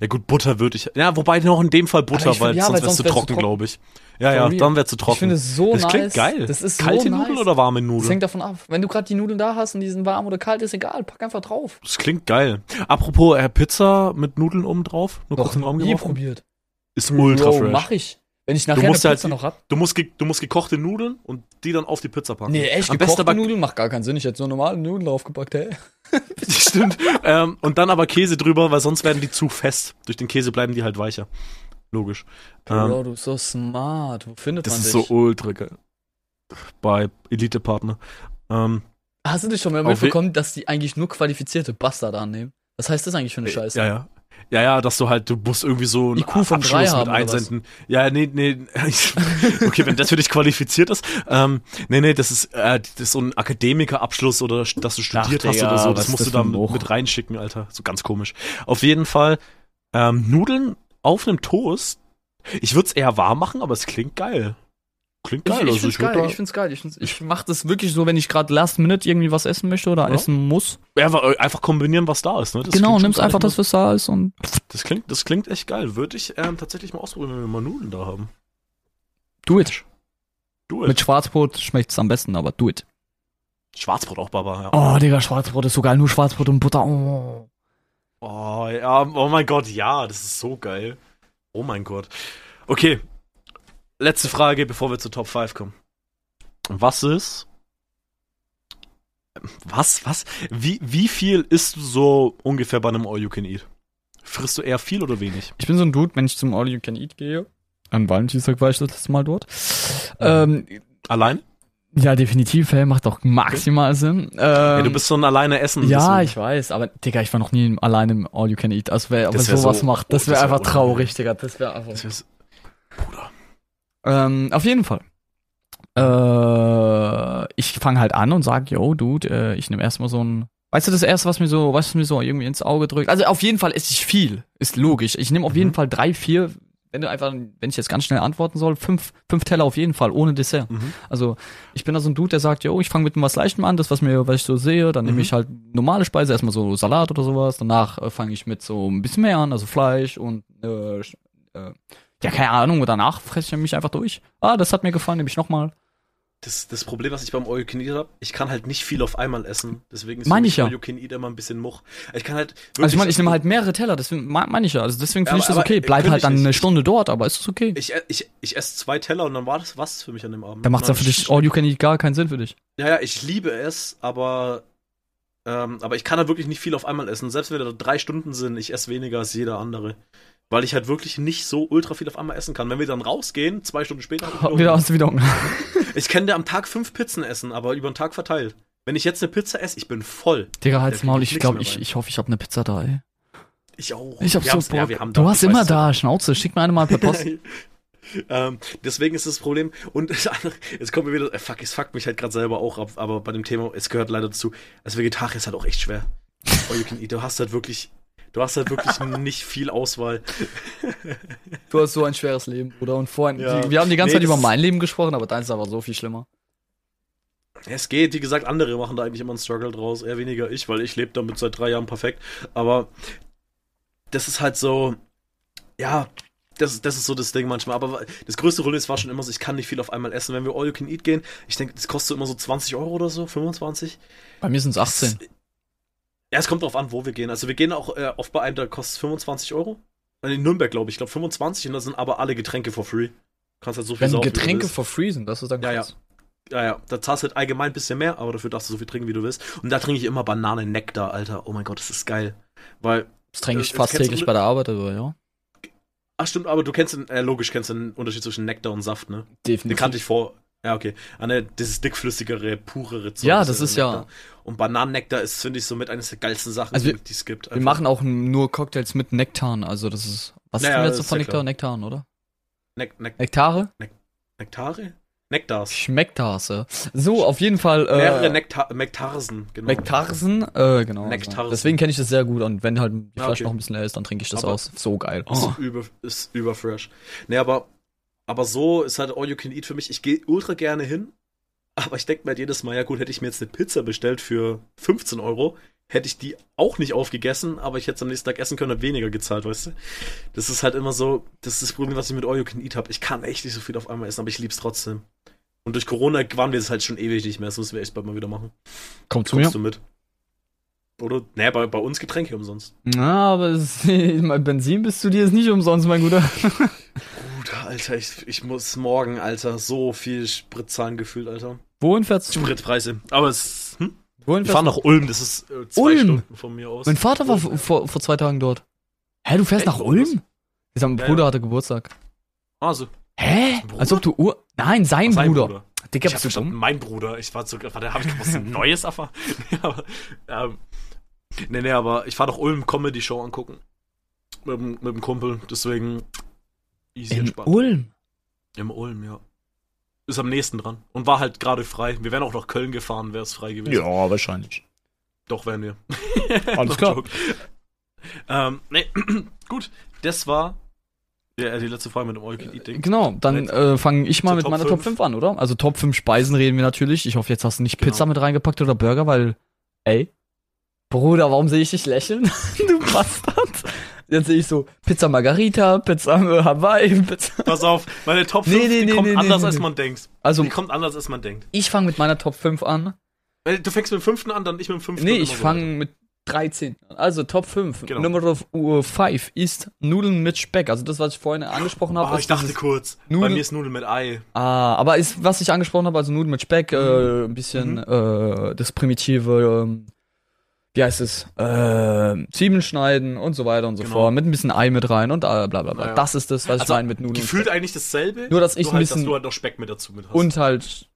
Ja gut, Butter würde ich. Ja, wobei noch in dem Fall Butter, find- weil ja, sonst weil sonst zu wär's zu trocken, trocken. glaube ich. Ja, ja, dann wär's zu trocken. Ich finde es so das nice. klingt geil. Das ist Kalte so nice. Nudeln oder warme Das Nudeln? hängt davon ab. Wenn du gerade die Nudeln da hast und die sind warm oder kalt, ist egal. Pack einfach drauf. Das klingt geil. Apropos äh, Pizza mit Nudeln oben drauf. Nur kurz in den Raum nie geworfen. probiert. Ist ultra Bro, fresh. mach ich. Wenn ich nachher Du musst eine halt Pizza die- noch hab. Du musst, du musst gekochte Nudeln und die dann auf die Pizza packen. Nee, echt, Am gekochte Nudeln macht gar keinen Sinn. Ich hätte so normale Nudeln draufgepackt, hey. Stimmt. ähm, und dann aber Käse drüber, weil sonst werden die zu fest. Durch den Käse bleiben die halt weicher. Logisch. Bro, Ähm, du bist so smart. Wo findet das man ist dich? so ultra geil. Bei Elite-Partner. Ähm, Hast du dich schon mal mitbekommen, dass die eigentlich nur qualifizierte Bastarde annehmen? Was heißt das eigentlich für eine Scheiße? Ja, ja. Ja, ja, dass du halt, du musst irgendwie so einen IQ von Abschluss mit einsenden. Ja, nee, nee. okay, wenn das für dich qualifiziert ist. Ähm, nee, nee, das ist, äh, das ist so ein Akademikerabschluss oder dass du studiert Ach, hast Digga, oder so. Das musst das du ein Bruch? mit reinschicken, Alter. So ganz komisch. Auf jeden Fall, ähm, Nudeln auf einem Toast. Ich würde es eher warm machen, aber es klingt geil. Klingt geil. Ich, ich also ich würd geil, da- ich find's geil. Ich, find's, ich mach das wirklich so, wenn ich gerade last minute irgendwie was essen möchte oder Ja. essen muss. ja, aber, äh, einfach kombinieren, was da ist. Ne? Das genau, nimmst einfach das, was da ist und Das klingt, das klingt echt geil. Würde ich ähm, tatsächlich mal ausprobieren, wenn wir mal Nudeln da haben. do it. Du, Mit Schwarzbrot schmeckt's am besten, aber do it. Schwarzbrot auch, Baba, ja. Oh, Digga, Schwarzbrot ist so geil. Nur Schwarzbrot und Butter. Oh. Oh, ja, oh mein Gott, ja, das ist so geil. Oh mein Gott. Okay, letzte Frage, bevor wir zur Top 5 kommen. Was ist. Was, was? Wie, wie viel isst du so ungefähr bei einem All You Can Eat? Frisst du eher viel oder wenig? Ich bin so ein Dude, wenn ich zum All You Can Eat gehe. An Valentinstag war ich das letzte Mal dort. Ähm, Allein? ja, definitiv, hey, macht doch maximal Sinn. Ähm, ja, du bist so ein alleine Essen. Ja, ich weiß, aber Digga, ich war noch nie alleine im All You Can Eat. Also wer, wer wär sowas so- macht, das wäre wär einfach traurig, Digga. Das wäre einfach. Das wär's- Bruder. Ähm, auf jeden Fall. Äh, ich fange halt an und sag, yo, Dude, äh, ich nehme erstmal so ein. Weißt du, das erste, was mir so, was mir so irgendwie ins Auge drückt? Also auf jeden Fall esse ich viel, ist logisch. Ich nehme auf Mhm. jeden Fall drei, vier, wenn du einfach, wenn ich jetzt ganz schnell antworten soll, fünf, fünf Teller auf jeden Fall, ohne Dessert. Mhm. Also ich bin da so ein Dude, der sagt, yo, ich fange mit was Leichtem an, das, was mir, was ich so sehe, dann nehme Mhm. ich halt normale Speise, erstmal so Salat oder sowas, danach äh, fange ich mit so ein bisschen mehr an, also Fleisch und äh, äh, ja, keine Ahnung, und danach fresse ich mich einfach durch. Ah, das hat mir gefallen, nehme ich nochmal. Das, das Problem, was ich beim All You Can Eat habe, ich kann halt nicht viel auf einmal essen. Deswegen ist Meine für ich ja. All You Can Eat immer ein bisschen Much. Ich kann halt Also ich meine, ich nehme halt mehrere Teller, deswegen me- meine ich ja. Also deswegen finde Ja, ich das okay. Bleib halt dann nicht. eine Stunde dort, aber ist es okay. Ich, ich, ich esse zwei Teller und dann war das was für mich an dem Abend. Dann macht's ja Dann- für dich All You Can Eat gar keinen Sinn für dich. Ja, ja, ich liebe es, aber ähm, aber ich kann halt wirklich nicht viel auf einmal essen. Selbst wenn da drei Stunden sind, ich esse weniger als jeder andere. Weil ich halt wirklich nicht so ultra viel auf einmal essen kann. Wenn wir dann rausgehen, zwei Stunden später, hab ich wieder Wieder aus der Wiederung. ich kann dir am Tag fünf Pizzen essen, aber über den Tag verteilt. Wenn ich jetzt eine Pizza esse, ich bin voll. Digga, halt's Maul, ich glaube, ich, ich hoffe, ich habe eine Pizza da, ey. Ich auch. Ich hab Wir so Bock. ja, du hast immer da, Schnauze, schick mir eine mal per Post. ähm, deswegen ist das Problem. Und jetzt kommt mir wieder, äh, fuck, es fuckt mich halt gerade selber auch ab, aber bei dem Thema, es gehört leider dazu. Als Vegetarier ist halt auch echt schwer. All you can eat. Du hast halt wirklich, du hast halt wirklich nicht viel Auswahl. Du hast so ein schweres Leben, Bruder. Und vorhin, Ja. wir haben die ganze Nee, Zeit über das- mein Leben gesprochen, aber deins ist aber so viel schlimmer. Es geht, wie gesagt, andere machen da eigentlich immer einen Struggle draus, eher weniger ich, weil ich lebe damit seit drei Jahren perfekt. Aber das ist halt so, ja, das, das ist so das Ding manchmal. Aber das größte Problem ist, war schon immer so, ich kann nicht viel auf einmal essen. Wenn wir All You Can Eat gehen, ich denke, das kostet immer so 20 Euro oder so, 25. Bei mir sind es 18. Ja, es kommt drauf an, wo wir gehen. Also wir gehen auch äh, oft bei einem, da kostet es 25 Euro. In Nürnberg, glaube ich. Ich glaube 25 und da sind aber alle Getränke for free. Kannst halt so viel Wenn saufen, Getränke for free sind, das ist dann Ja, ja. krass. Ja, ja, da zahlst du halt allgemein ein bisschen mehr, aber dafür darfst du so viel trinken, wie du willst. Und da trinke ich immer Bananennektar, Alter. Oh mein Gott, das ist geil. Weil, Das trinke ich Äh, fast täglich bei der Arbeit, aber ja. ach stimmt, aber du kennst den, äh, logisch kennst du den Unterschied zwischen Nektar und Saft, ne? Den Definitiv. kannte ich vor. Ja, okay. Ah, ne, dieses dickflüssigere, purere Zeug. Ja, ist das ist ja-. Und Bananennektar ist, finde ich, somit eines der geilsten Sachen, Also wir- die es gibt. Wir Einfach. machen auch nur Cocktails mit Nektarn, also das ist. Was Naja, ist denn jetzt so ist von ja Nektar? Nektarn, oder? Nek Nek Nektare? Nektare? Nektars. Schmecktase. So, auf jeden Fall. Äh, Mehrere Nektar Nektarsen, genau. Mektarsen, äh, genau. Nektarsen. Deswegen kenne ich das sehr gut und wenn halt die Ah, Flasche okay. noch ein bisschen leer ist, dann trinke ich das Aber- aus. So geil. Ist, Oh. über, ist überfresh. Nee, aber, aber so ist halt All You Can Eat für mich. Ich gehe ultra gerne hin, aber ich denke mir halt jedes Mal, ja gut, hätte ich mir jetzt eine Pizza bestellt für 15 Euro, hätte ich die auch nicht aufgegessen, aber ich hätte es am nächsten Tag essen können und weniger gezahlt, weißt du? Das ist halt immer so, das ist das Problem, was ich mit All You Can Eat habe. Ich kann echt nicht so viel auf einmal essen, aber ich lieb's trotzdem. Und durch Corona waren wir es halt schon ewig nicht mehr, das müssen wir echt bald mal wieder machen. Kommt zu Kommst mir. du mit? Oder? Naja, bei, bei uns Getränke umsonst. Na, aber es, mein Benzin bis zu dir ist nicht umsonst, mein Guter. Gut, Alter, ich, ich muss morgen, Alter, so viel Sprit zahlen gefühlt, Alter. Wohin fährst du? Spritpreise. Aber es. Hm? Wohin fahren fährst nach Ulm, das ist äh, zwei Ulm? Stunden von mir aus. Mein Vater war Ulm. vor, vor zwei Tagen dort. Hä, du fährst Echt? nach Ulm? Ist mein Ja, Bruder ja. hatte Geburtstag. Also, Hä? Bruder? Als ob du Ur. Nein, sein, sein Bruder. Bruder. Digga, Ich hab bist du verstanden, mein Bruder. Ich war sogar, warte, habe ich was Neues erfahren? Ja, aber, ähm, nee, nee, aber ich fahr nach Ulm Comedy Show angucken. Mit, dem- mit dem Kumpel, deswegen easy In entspannt. Ulm? Im Ulm, ja. Ist am nächsten dran. Und war halt gerade frei. Wir wären auch nach Köln gefahren, wäre es frei gewesen. wahrscheinlich. Doch, wären wir. Alles klar. Ähm, nee, gut. Das war ja, die letzte Frage mit dem All You Can Eat Ding. Genau, dann äh, fange ich mal mit Top meiner fünf. Top 5 an, oder? Also Top 5 Speisen reden wir natürlich. Ich hoffe, jetzt hast du nicht Genau. Pizza mit reingepackt oder Burger, weil, ey, Bruder, warum sehe ich dich lächeln? du Bastard. Jetzt sehe ich so Pizza Margarita, Pizza äh, Hawaii, Pizza. Pass auf, meine Top 5 Nee, nee, nee, kommt nee, anders nee, als man denkt. Also, Die kommt anders als man denkt. ich fange mit meiner Top 5 an. Weil Du fängst mit dem fünften an, dann ich mit dem fünften. Nee, ich fange mit 13 an. Also Top 5. Genau. Nummer 5 ist Nudeln mit Speck. Also das, was ich vorhin angesprochen habe. Oh, ich dachte kurz. Bei Nudeln- mir ist Nudeln mit Ei. Ah, aber ist, was ich angesprochen habe, also Nudeln mit Speck, äh, ein bisschen Mhm. äh, das primitive, ähm, wie heißt es, äh, Zwiebeln schneiden und so weiter und so Genau. fort, mit ein bisschen Ei mit rein und äh, bla bla bla. Naja. Das ist das, was Also, ich meine mit Nudeln. Gefühlt eigentlich dasselbe. Nur, dass ich nur ein halt, bisschen- dass du halt noch Speck mit dazu mit hast. Und halt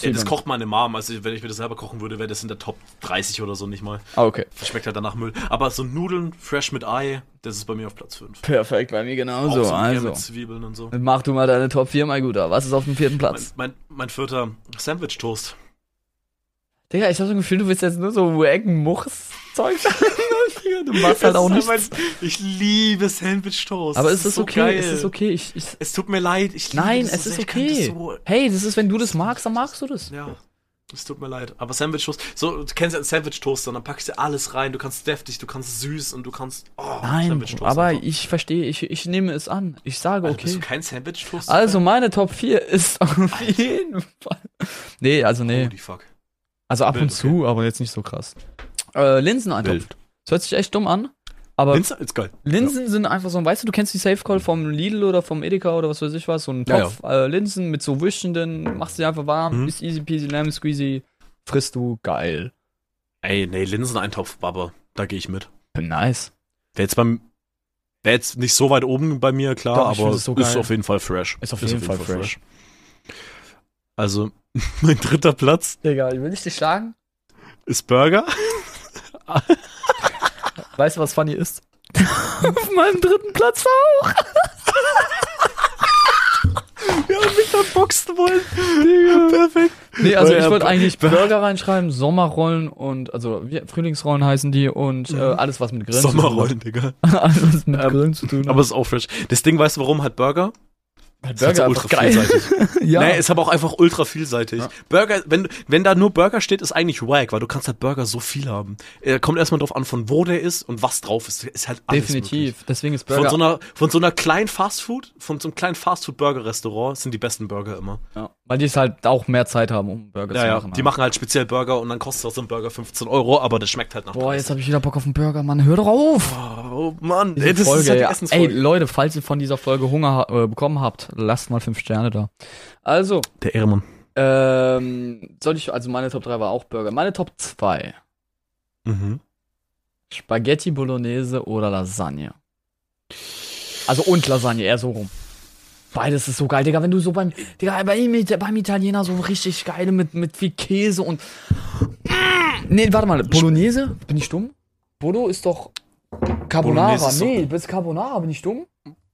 ja, das kocht meine Mom. Also, wenn ich mir das selber kochen würde, wäre das in der Top 30 oder so nicht mal. ah, okay. Schmeckt halt danach Müll. Aber so Nudeln fresh mit Ei, das ist bei mir auf Platz 5. Perfekt, bei mir genauso. Auch so also, mit Zwiebeln und so. mach du mal deine Top 4, mein Guter. Was ist auf dem vierten Mein, Platz? mein, mein vierter Sandwich-Toast. Digga, ich hab so ein Gefühl, du willst jetzt nur so Wacken-Muchs-Zeug Du machst halt auch ist nichts. mein- Ich liebe Sandwich-Toast. Aber Das ist es so okay? Geil. Ist es okay? Ich, ich, Es tut mir leid. Ich liebe nein, es so ist sehr. Kann das okay. So, Hey, das ist, wenn du das magst, dann magst du das. ja, es tut mir leid. Aber Sandwich-Toast, so, du kennst ja einen Sandwich-Toaster, dann packst du alles rein. Du kannst deftig, du kannst süß und du kannst. Oh, Nein, aber einfach. ich verstehe, ich, ich nehme es an. Ich sage Bist okay. du kein Sandwich-Toast? Also meine Top 4 ist auf jeden Fall. Nee, also nee. Holy fuck. Also ab wild, und zu, aber jetzt nicht so krass. Äh, Linseneintopf. Wild. Das hört sich echt dumm an. Aber Linse ist geil. Linsen sind einfach so, weißt du, du kennst die Safe Call vom Lidl oder vom Edeka oder was weiß ich was, so ein Ja, Topf Äh, Linsen mit so Würstchen drin, machst sie einfach warm, Mhm. ist easy peasy, lemon squeezy, frisst du, geil. Ey, nee, Linseneintopf, Baba. Da gehe ich mit. Nice. Wäre jetzt beim. Wäre jetzt nicht so weit oben bei mir, klar, Doch, aber so ist auf jeden Fall fresh. Ist auf jeden Fall fresh. Also, mein dritter Platz Digga, will ich dich schlagen? ist Burger. Weißt du, was funny ist? Auf meinem dritten Platz auch. Ja, mich verboxen wollen. Digga. Perfekt. Nee, also ich wollte eigentlich Burger reinschreiben, Sommerrollen und, also Frühlingsrollen heißen die und äh, alles, was mit Grillen Sommerrollen, Digga. zu tun hat. alles, was mit Ähm, Grillen zu tun hat. Aber es ist auch fresh. Das Ding, weißt du, warum halt Burger? Weil Ist halt ultra vielseitig. ja. Nee, ist aber auch einfach ultra vielseitig. Ja. Burger, wenn, wenn da nur Burger steht, ist eigentlich wack, weil du kannst halt Burger so viel haben. Er kommt erstmal drauf an, von wo der ist und was drauf ist. Ist halt alles Definitiv. möglich. Deswegen ist Von Burger. so, einer, von so einer kleinen Fastfood, von so einem kleinen Fastfood-Burger-Restaurant sind die besten Burger immer. ja, weil die es halt auch mehr Zeit haben, um Burger Ja, zu ja. machen. Die machen halt speziell Burger und dann kostet auch so ein Burger 15 Euro, aber das schmeckt halt nach Boah, 30. jetzt habe ich wieder Bock auf einen Burger, Mann. Hör doch auf! Oh Mann, ey, das Folge, ist halt die ja. Ey, Essensfolge. Leute, falls ihr von dieser Folge Hunger äh, bekommen habt, lasst mal fünf Sterne da. Also, Der Ehrenmann. ähm, soll ich, also meine Top 3 war auch Burger. Meine Top 2. Mhm. Spaghetti Bolognese oder Lasagne. Also und Lasagne, eher so rum. Beides ist so geil, Digga, wenn du so beim, Digga, beim, beim Italiener so richtig geile mit, mit viel Käse und. Nee, warte mal, Bolognese? Bin ich dumm? Bolo ist doch Carbonara. Bolognese ist nee, das ist Carbonara, bin ich dumm?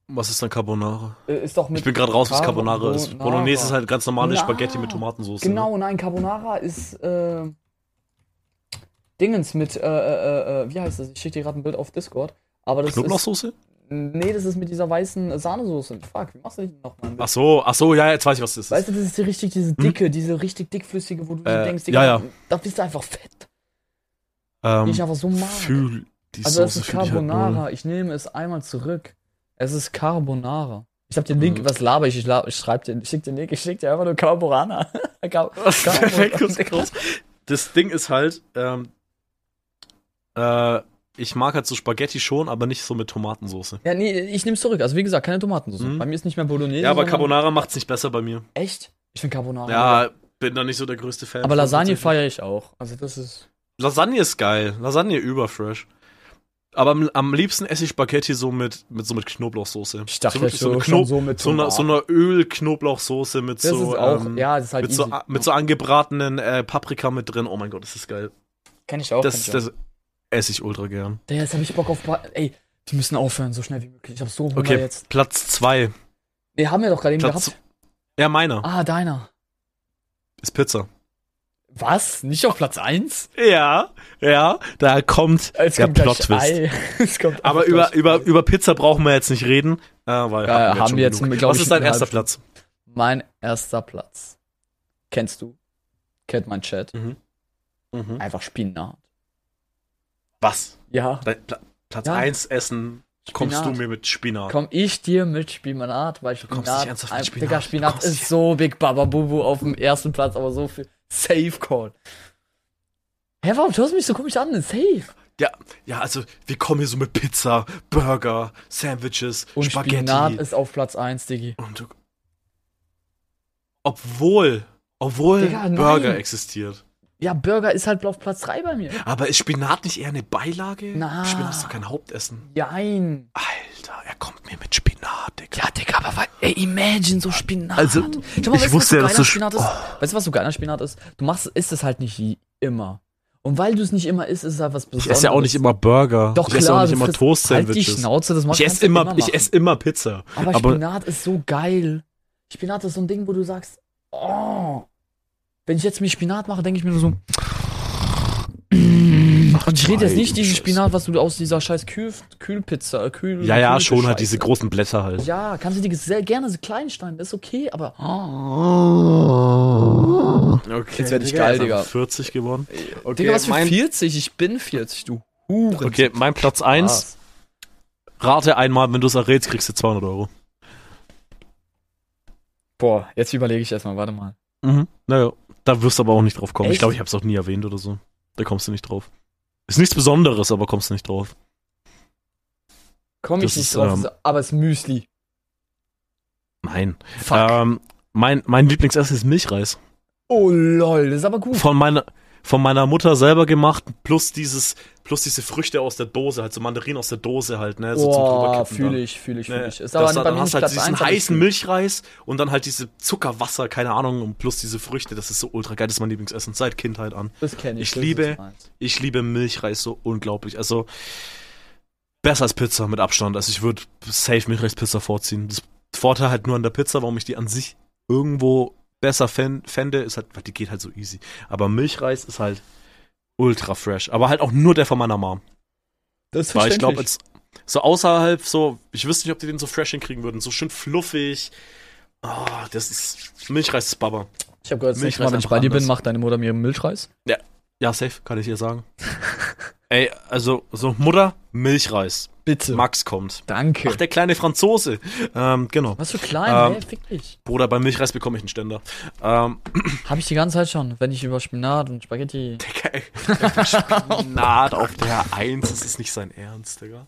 Was ist dann Carbonara? Äh, Ist doch mit Ich bin gerade raus, was Carbonara ist. Carbonara. Bolognese ist halt ganz normale Na. Spaghetti mit Tomatensauce. Ne? Genau, nein, Carbonara ist äh, Dingens mit, äh, äh, äh, wie heißt das? Ich schicke dir gerade ein Bild auf Discord. Aber das ist. Knoblauchsoße? Nee, das ist mit dieser weißen Sahnesoße. Fuck, wie machst du die nochmal? Ach so, ach so, ja, jetzt weiß ich, was das ist. Weißt du, das ist die richtig, diese dicke, diese richtig dickflüssige, wo du Äh, denkst, ja, ja. da bist du einfach fett. ähm, ich einfach so mag. fühl die Also das Soße ist fühl ich halt Carbonara. ich nehme es einmal zurück. Es ist Carbonara. Ich hab den Link, Mhm. was laber ich? Ich, lab, ich schreib dir, ich schick den Link, ich schick dir einfach nur Carbonara. Car Perfekt, das ist groß. Das Ding ist halt, ähm, äh, ich mag halt so Spaghetti schon, aber nicht so mit Tomatensauce. Ja, nee, ich nehm's zurück. Also wie gesagt, keine Tomatensauce. Mhm. Bei mir ist nicht mehr Bolognese. Ja, aber Carbonara macht's nicht besser bei mir. Echt? Ich finde Carbonara. Ja, bin da nicht so der größte Fan. aber Lasagne feiere ich auch. Also das ist. Lasagne ist geil. Lasagne überfresh. Aber am, am liebsten esse ich Spaghetti so mit, mit so mit Knoblauchsoße. Ich dachte so, wirklich so, Kno- so mit so einer, so einer Öl-Knoblauchsoße mit Das so, auch, ähm, ja, halt mit, so, mit so angebratenen äh, Paprika mit drin. Oh mein Gott, das ist geil. Kenn ich auch. Das, ich auch. das esse ich ultra gern. Digga, jetzt hab ich Bock auf. Bra Ey, die müssen aufhören, so schnell wie möglich. Ich hab so Hunger Okay, jetzt. Platz zwei. Nee, haben wir doch gerade eben Platz, gehabt. ja, meiner. Ah, deiner. Ist Pizza. Was? Nicht auf Platz 1? Ja, ja, da kommt Es der Plot-Twist. Aber über, über, über Pizza brauchen wir jetzt nicht reden. Äh, weil Ja, hatten haben schon wir jetzt, genug. glaub Was ist dein erster Platz? Mein erster Platz. Kennst du? Kennt mein Chat. Mhm. Mhm. Einfach Spinat. Was? Ja. Dein Pla Platz Ja. 1 Essen kommst Spinat. du mir mit Spinat. Komm ich dir mit Spinat, weil kommst Spinat, nicht ernsthaft mit Spinat. Digga, Du Spinat kommst ist so Big Baba Bubu auf dem ersten Platz, aber so viel Safe Call. Hä, warum schaust du mich so komisch an? Safe. Ja, ja, also wir kommen hier so mit Pizza, Burger, Sandwiches, Und Spaghetti. Spinat ist auf Platz 1, Diggi. und obwohl, obwohl Digga, nein. Burger existiert. Ja, Burger ist halt auf Platz 3 bei mir. Aber ist Spinat nicht eher eine Beilage? Na. Spinat ist doch kein Hauptessen. Jein. Alter, er kommt mir mit Spinat, Digga. Ja, Digga, aber ey, imagine so Spinat. Also, mal, ich weißt wusste ja, dass so Spinat ist? Weißt du, was so geiler Spinat ist? Du machst, isst es halt nicht immer. Und weil du es nicht immer isst, ist es halt was Ich Besonderes. esse ja auch nicht immer Burger. Doch, ich esse auch nicht immer Halt Toast-Sandwiches. Schnauze, das ich esse du immer, ich esse immer Pizza. Aber, aber- Spinat ist so geil. Spinat ist so ein Ding, wo du sagst, oh. Wenn ich jetzt mir Spinat mache, denke ich mir nur so. Und ich rede jetzt nicht diesen. Spinat, was du aus dieser scheiß Kühl, Kühlpizza, äh, Kühl. Ja, ja, Kühl- schon halt Scheiße. diese großen Blätter halt. Ja, kannst du die sehr gerne so klein schneiden, ist okay, aber. Okay, Jetzt werd ich geil, er ist Digga. einfach 40 geworden. Okay, Digga, was für mein, 40? Ich bin 40, du Huren. okay, mein Platz 1. Was? Rate einmal, wenn du es errätst, kriegst du 200 Euro. Boah, jetzt überlege ich erstmal, warte mal. Mhm. Naja, da wirst du aber auch nicht drauf kommen. Ich Echt? glaube, ich habe es auch nie erwähnt oder so. Da kommst du nicht drauf. Ist nichts Besonderes, aber kommst du nicht drauf. Komm ich Das nicht ist, drauf, ähm, aber es ist Müsli. Nein. Fuck. Ähm, mein, mein Lieblingsessen ist Milchreis. oh lol, das ist aber gut. Von meiner, von meiner Mutter selber gemacht, plus dieses, plus diese Früchte aus der Dose, halt so Mandarinen aus der Dose halt, ne? So dann. fühle ich, fühle ich, Ne, fühle ich. Ist das, aber bei dann mir hast halt Platz diesen 1, aber ich heißen Milchreis und dann halt diese Zuckerwasser, keine Ahnung, und plus diese Früchte, das ist so ultra geil, das ist mein Lieblingsessen, seit Kindheit an. Das kenne ich. Ich das liebe-. Ich liebe Milchreis so unglaublich, also besser als Pizza mit Abstand, also ich würde safe Milchreispizza vorziehen. Das Vorteil halt nur an der Pizza, warum ich die an sich irgendwo besser fän- fände, ist halt, weil die geht halt so easy. Aber Milchreis ist halt ultra fresh, aber halt auch nur der von meiner Mom. Das ist Weil ich glaube, so außerhalb, so, ich wüsste nicht, ob die den so fresh hinkriegen würden. So schön fluffig. Ah, das ist. Milchreis ist Baba. Ich habe gehört, Milchreis Mal, wenn ich bei dir bin, macht deine Mutter mir Milchreis. Ja, safe, kann ich dir sagen. Ey, also, so Mutter, Milchreis. Bitte. Max kommt. Danke. Ach, der kleine Franzose. Ähm, genau. Was für klein, Ähm, hä? Fick dich. Bruder, beim Milchreis bekomme ich einen Ständer. Ähm, Hab ich die ganze Zeit schon, wenn ich über Spinat und Spaghetti. Digga, ey, Spinat auf der Eins, das ist nicht sein Ernst, Digga.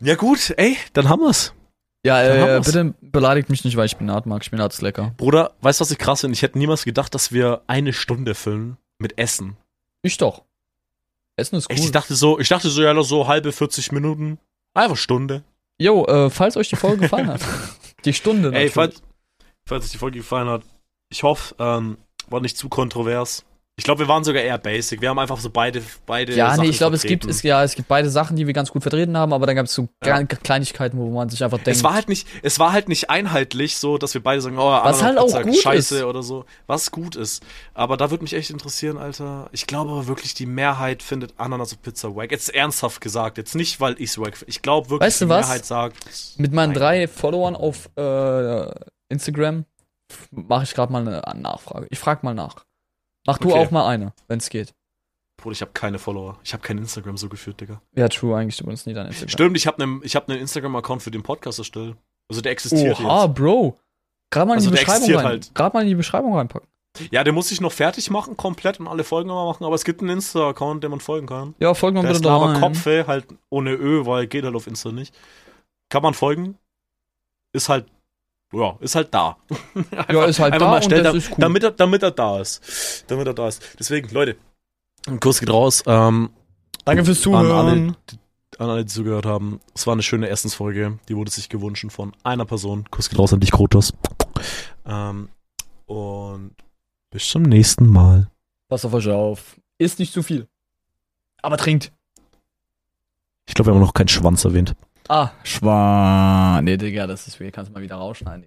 Ja gut, ey, dann haben wir's. Ja, äh, bitte beleidigt mich nicht, weil ich Spinat mag. Spinat ist lecker. Bruder, weißt du, was ich krass finde? Ich hätte niemals gedacht, dass wir eine Stunde füllen mit Essen. Ich doch. Essen ist cool. Ich dachte so, ich dachte so, ja, so halbe 40 Minuten. Einfach Stunde. Jo, äh, falls euch die Folge gefallen hat. Die Stunde Ey, natürlich. falls, falls euch die Folge gefallen hat, ich hoffe, ähm, war nicht zu kontrovers. Ich glaube, wir waren sogar eher basic. Wir haben einfach so beide, beide. Ja, Sachen nee, ich glaube, es gibt, es, ja, es gibt beide Sachen, die wir ganz gut vertreten haben, aber dann gab es so Ja. Kle- Kleinigkeiten, wo man sich einfach denkt. Es war halt nicht, es war halt nicht einheitlich so, dass wir beide sagen, oh, Was halt auch gut Scheiße ist. oder so. Was gut ist. Aber da würde mich echt interessieren, Alter. Ich glaube aber wirklich, die Mehrheit findet Ananas auf Pizza wack. Jetzt ernsthaft gesagt, jetzt nicht, weil ich's wack finde. Ich glaube wirklich, Weißt du die was? Mehrheit sagt. Mit meinen nein. drei Followern auf äh, Instagram mache ich gerade mal eine Nachfrage. Ich frage mal nach. Mach du Okay. auch mal eine, wenn es geht. Bruder, ich habe keine Follower. Ich habe kein Instagram so geführt, Digga. Ja, true, eigentlich du benutzt nie dein Instagram. Stimmt, ich habe einen hab einen Instagram-Account für den Podcast erstellt. Also der existiert Oha, jetzt. Bro. Gerade mal in Also die der Beschreibung rein. halt. Gerade mal in die Beschreibung reinpacken. Ja, den muss ich noch fertig machen, komplett und alle Folgen immer machen, aber es gibt einen Insta-Account, den man folgen kann. Ja, mal Der bitte da rein. Kopfe, halt ohne Ö, weil geht halt auf Insta nicht. Kann man folgen. Ist halt, ja, ist halt da. Ja, ist halt einfach da mal und schnell, das da- ist cool. damit, er, damit er da ist. Damit er da ist. Deswegen, Leute, ein Kurs geht raus. Ähm, Danke fürs an alle, Zuhören. die- an alle, die zugehört haben. Es war eine schöne Essensfolge. Die wurde sich gewünscht von einer Person. Kuss geht raus an dich, Krotos. Ähm, und bis zum nächsten Mal. Passt auf euch auf. Isst nicht zu viel. Aber trinkt. Ich glaube, wir haben noch keinen Schwanz erwähnt. Ah, Schwan. Nee, Digga, das ist, kannst du mal wieder rausschneiden.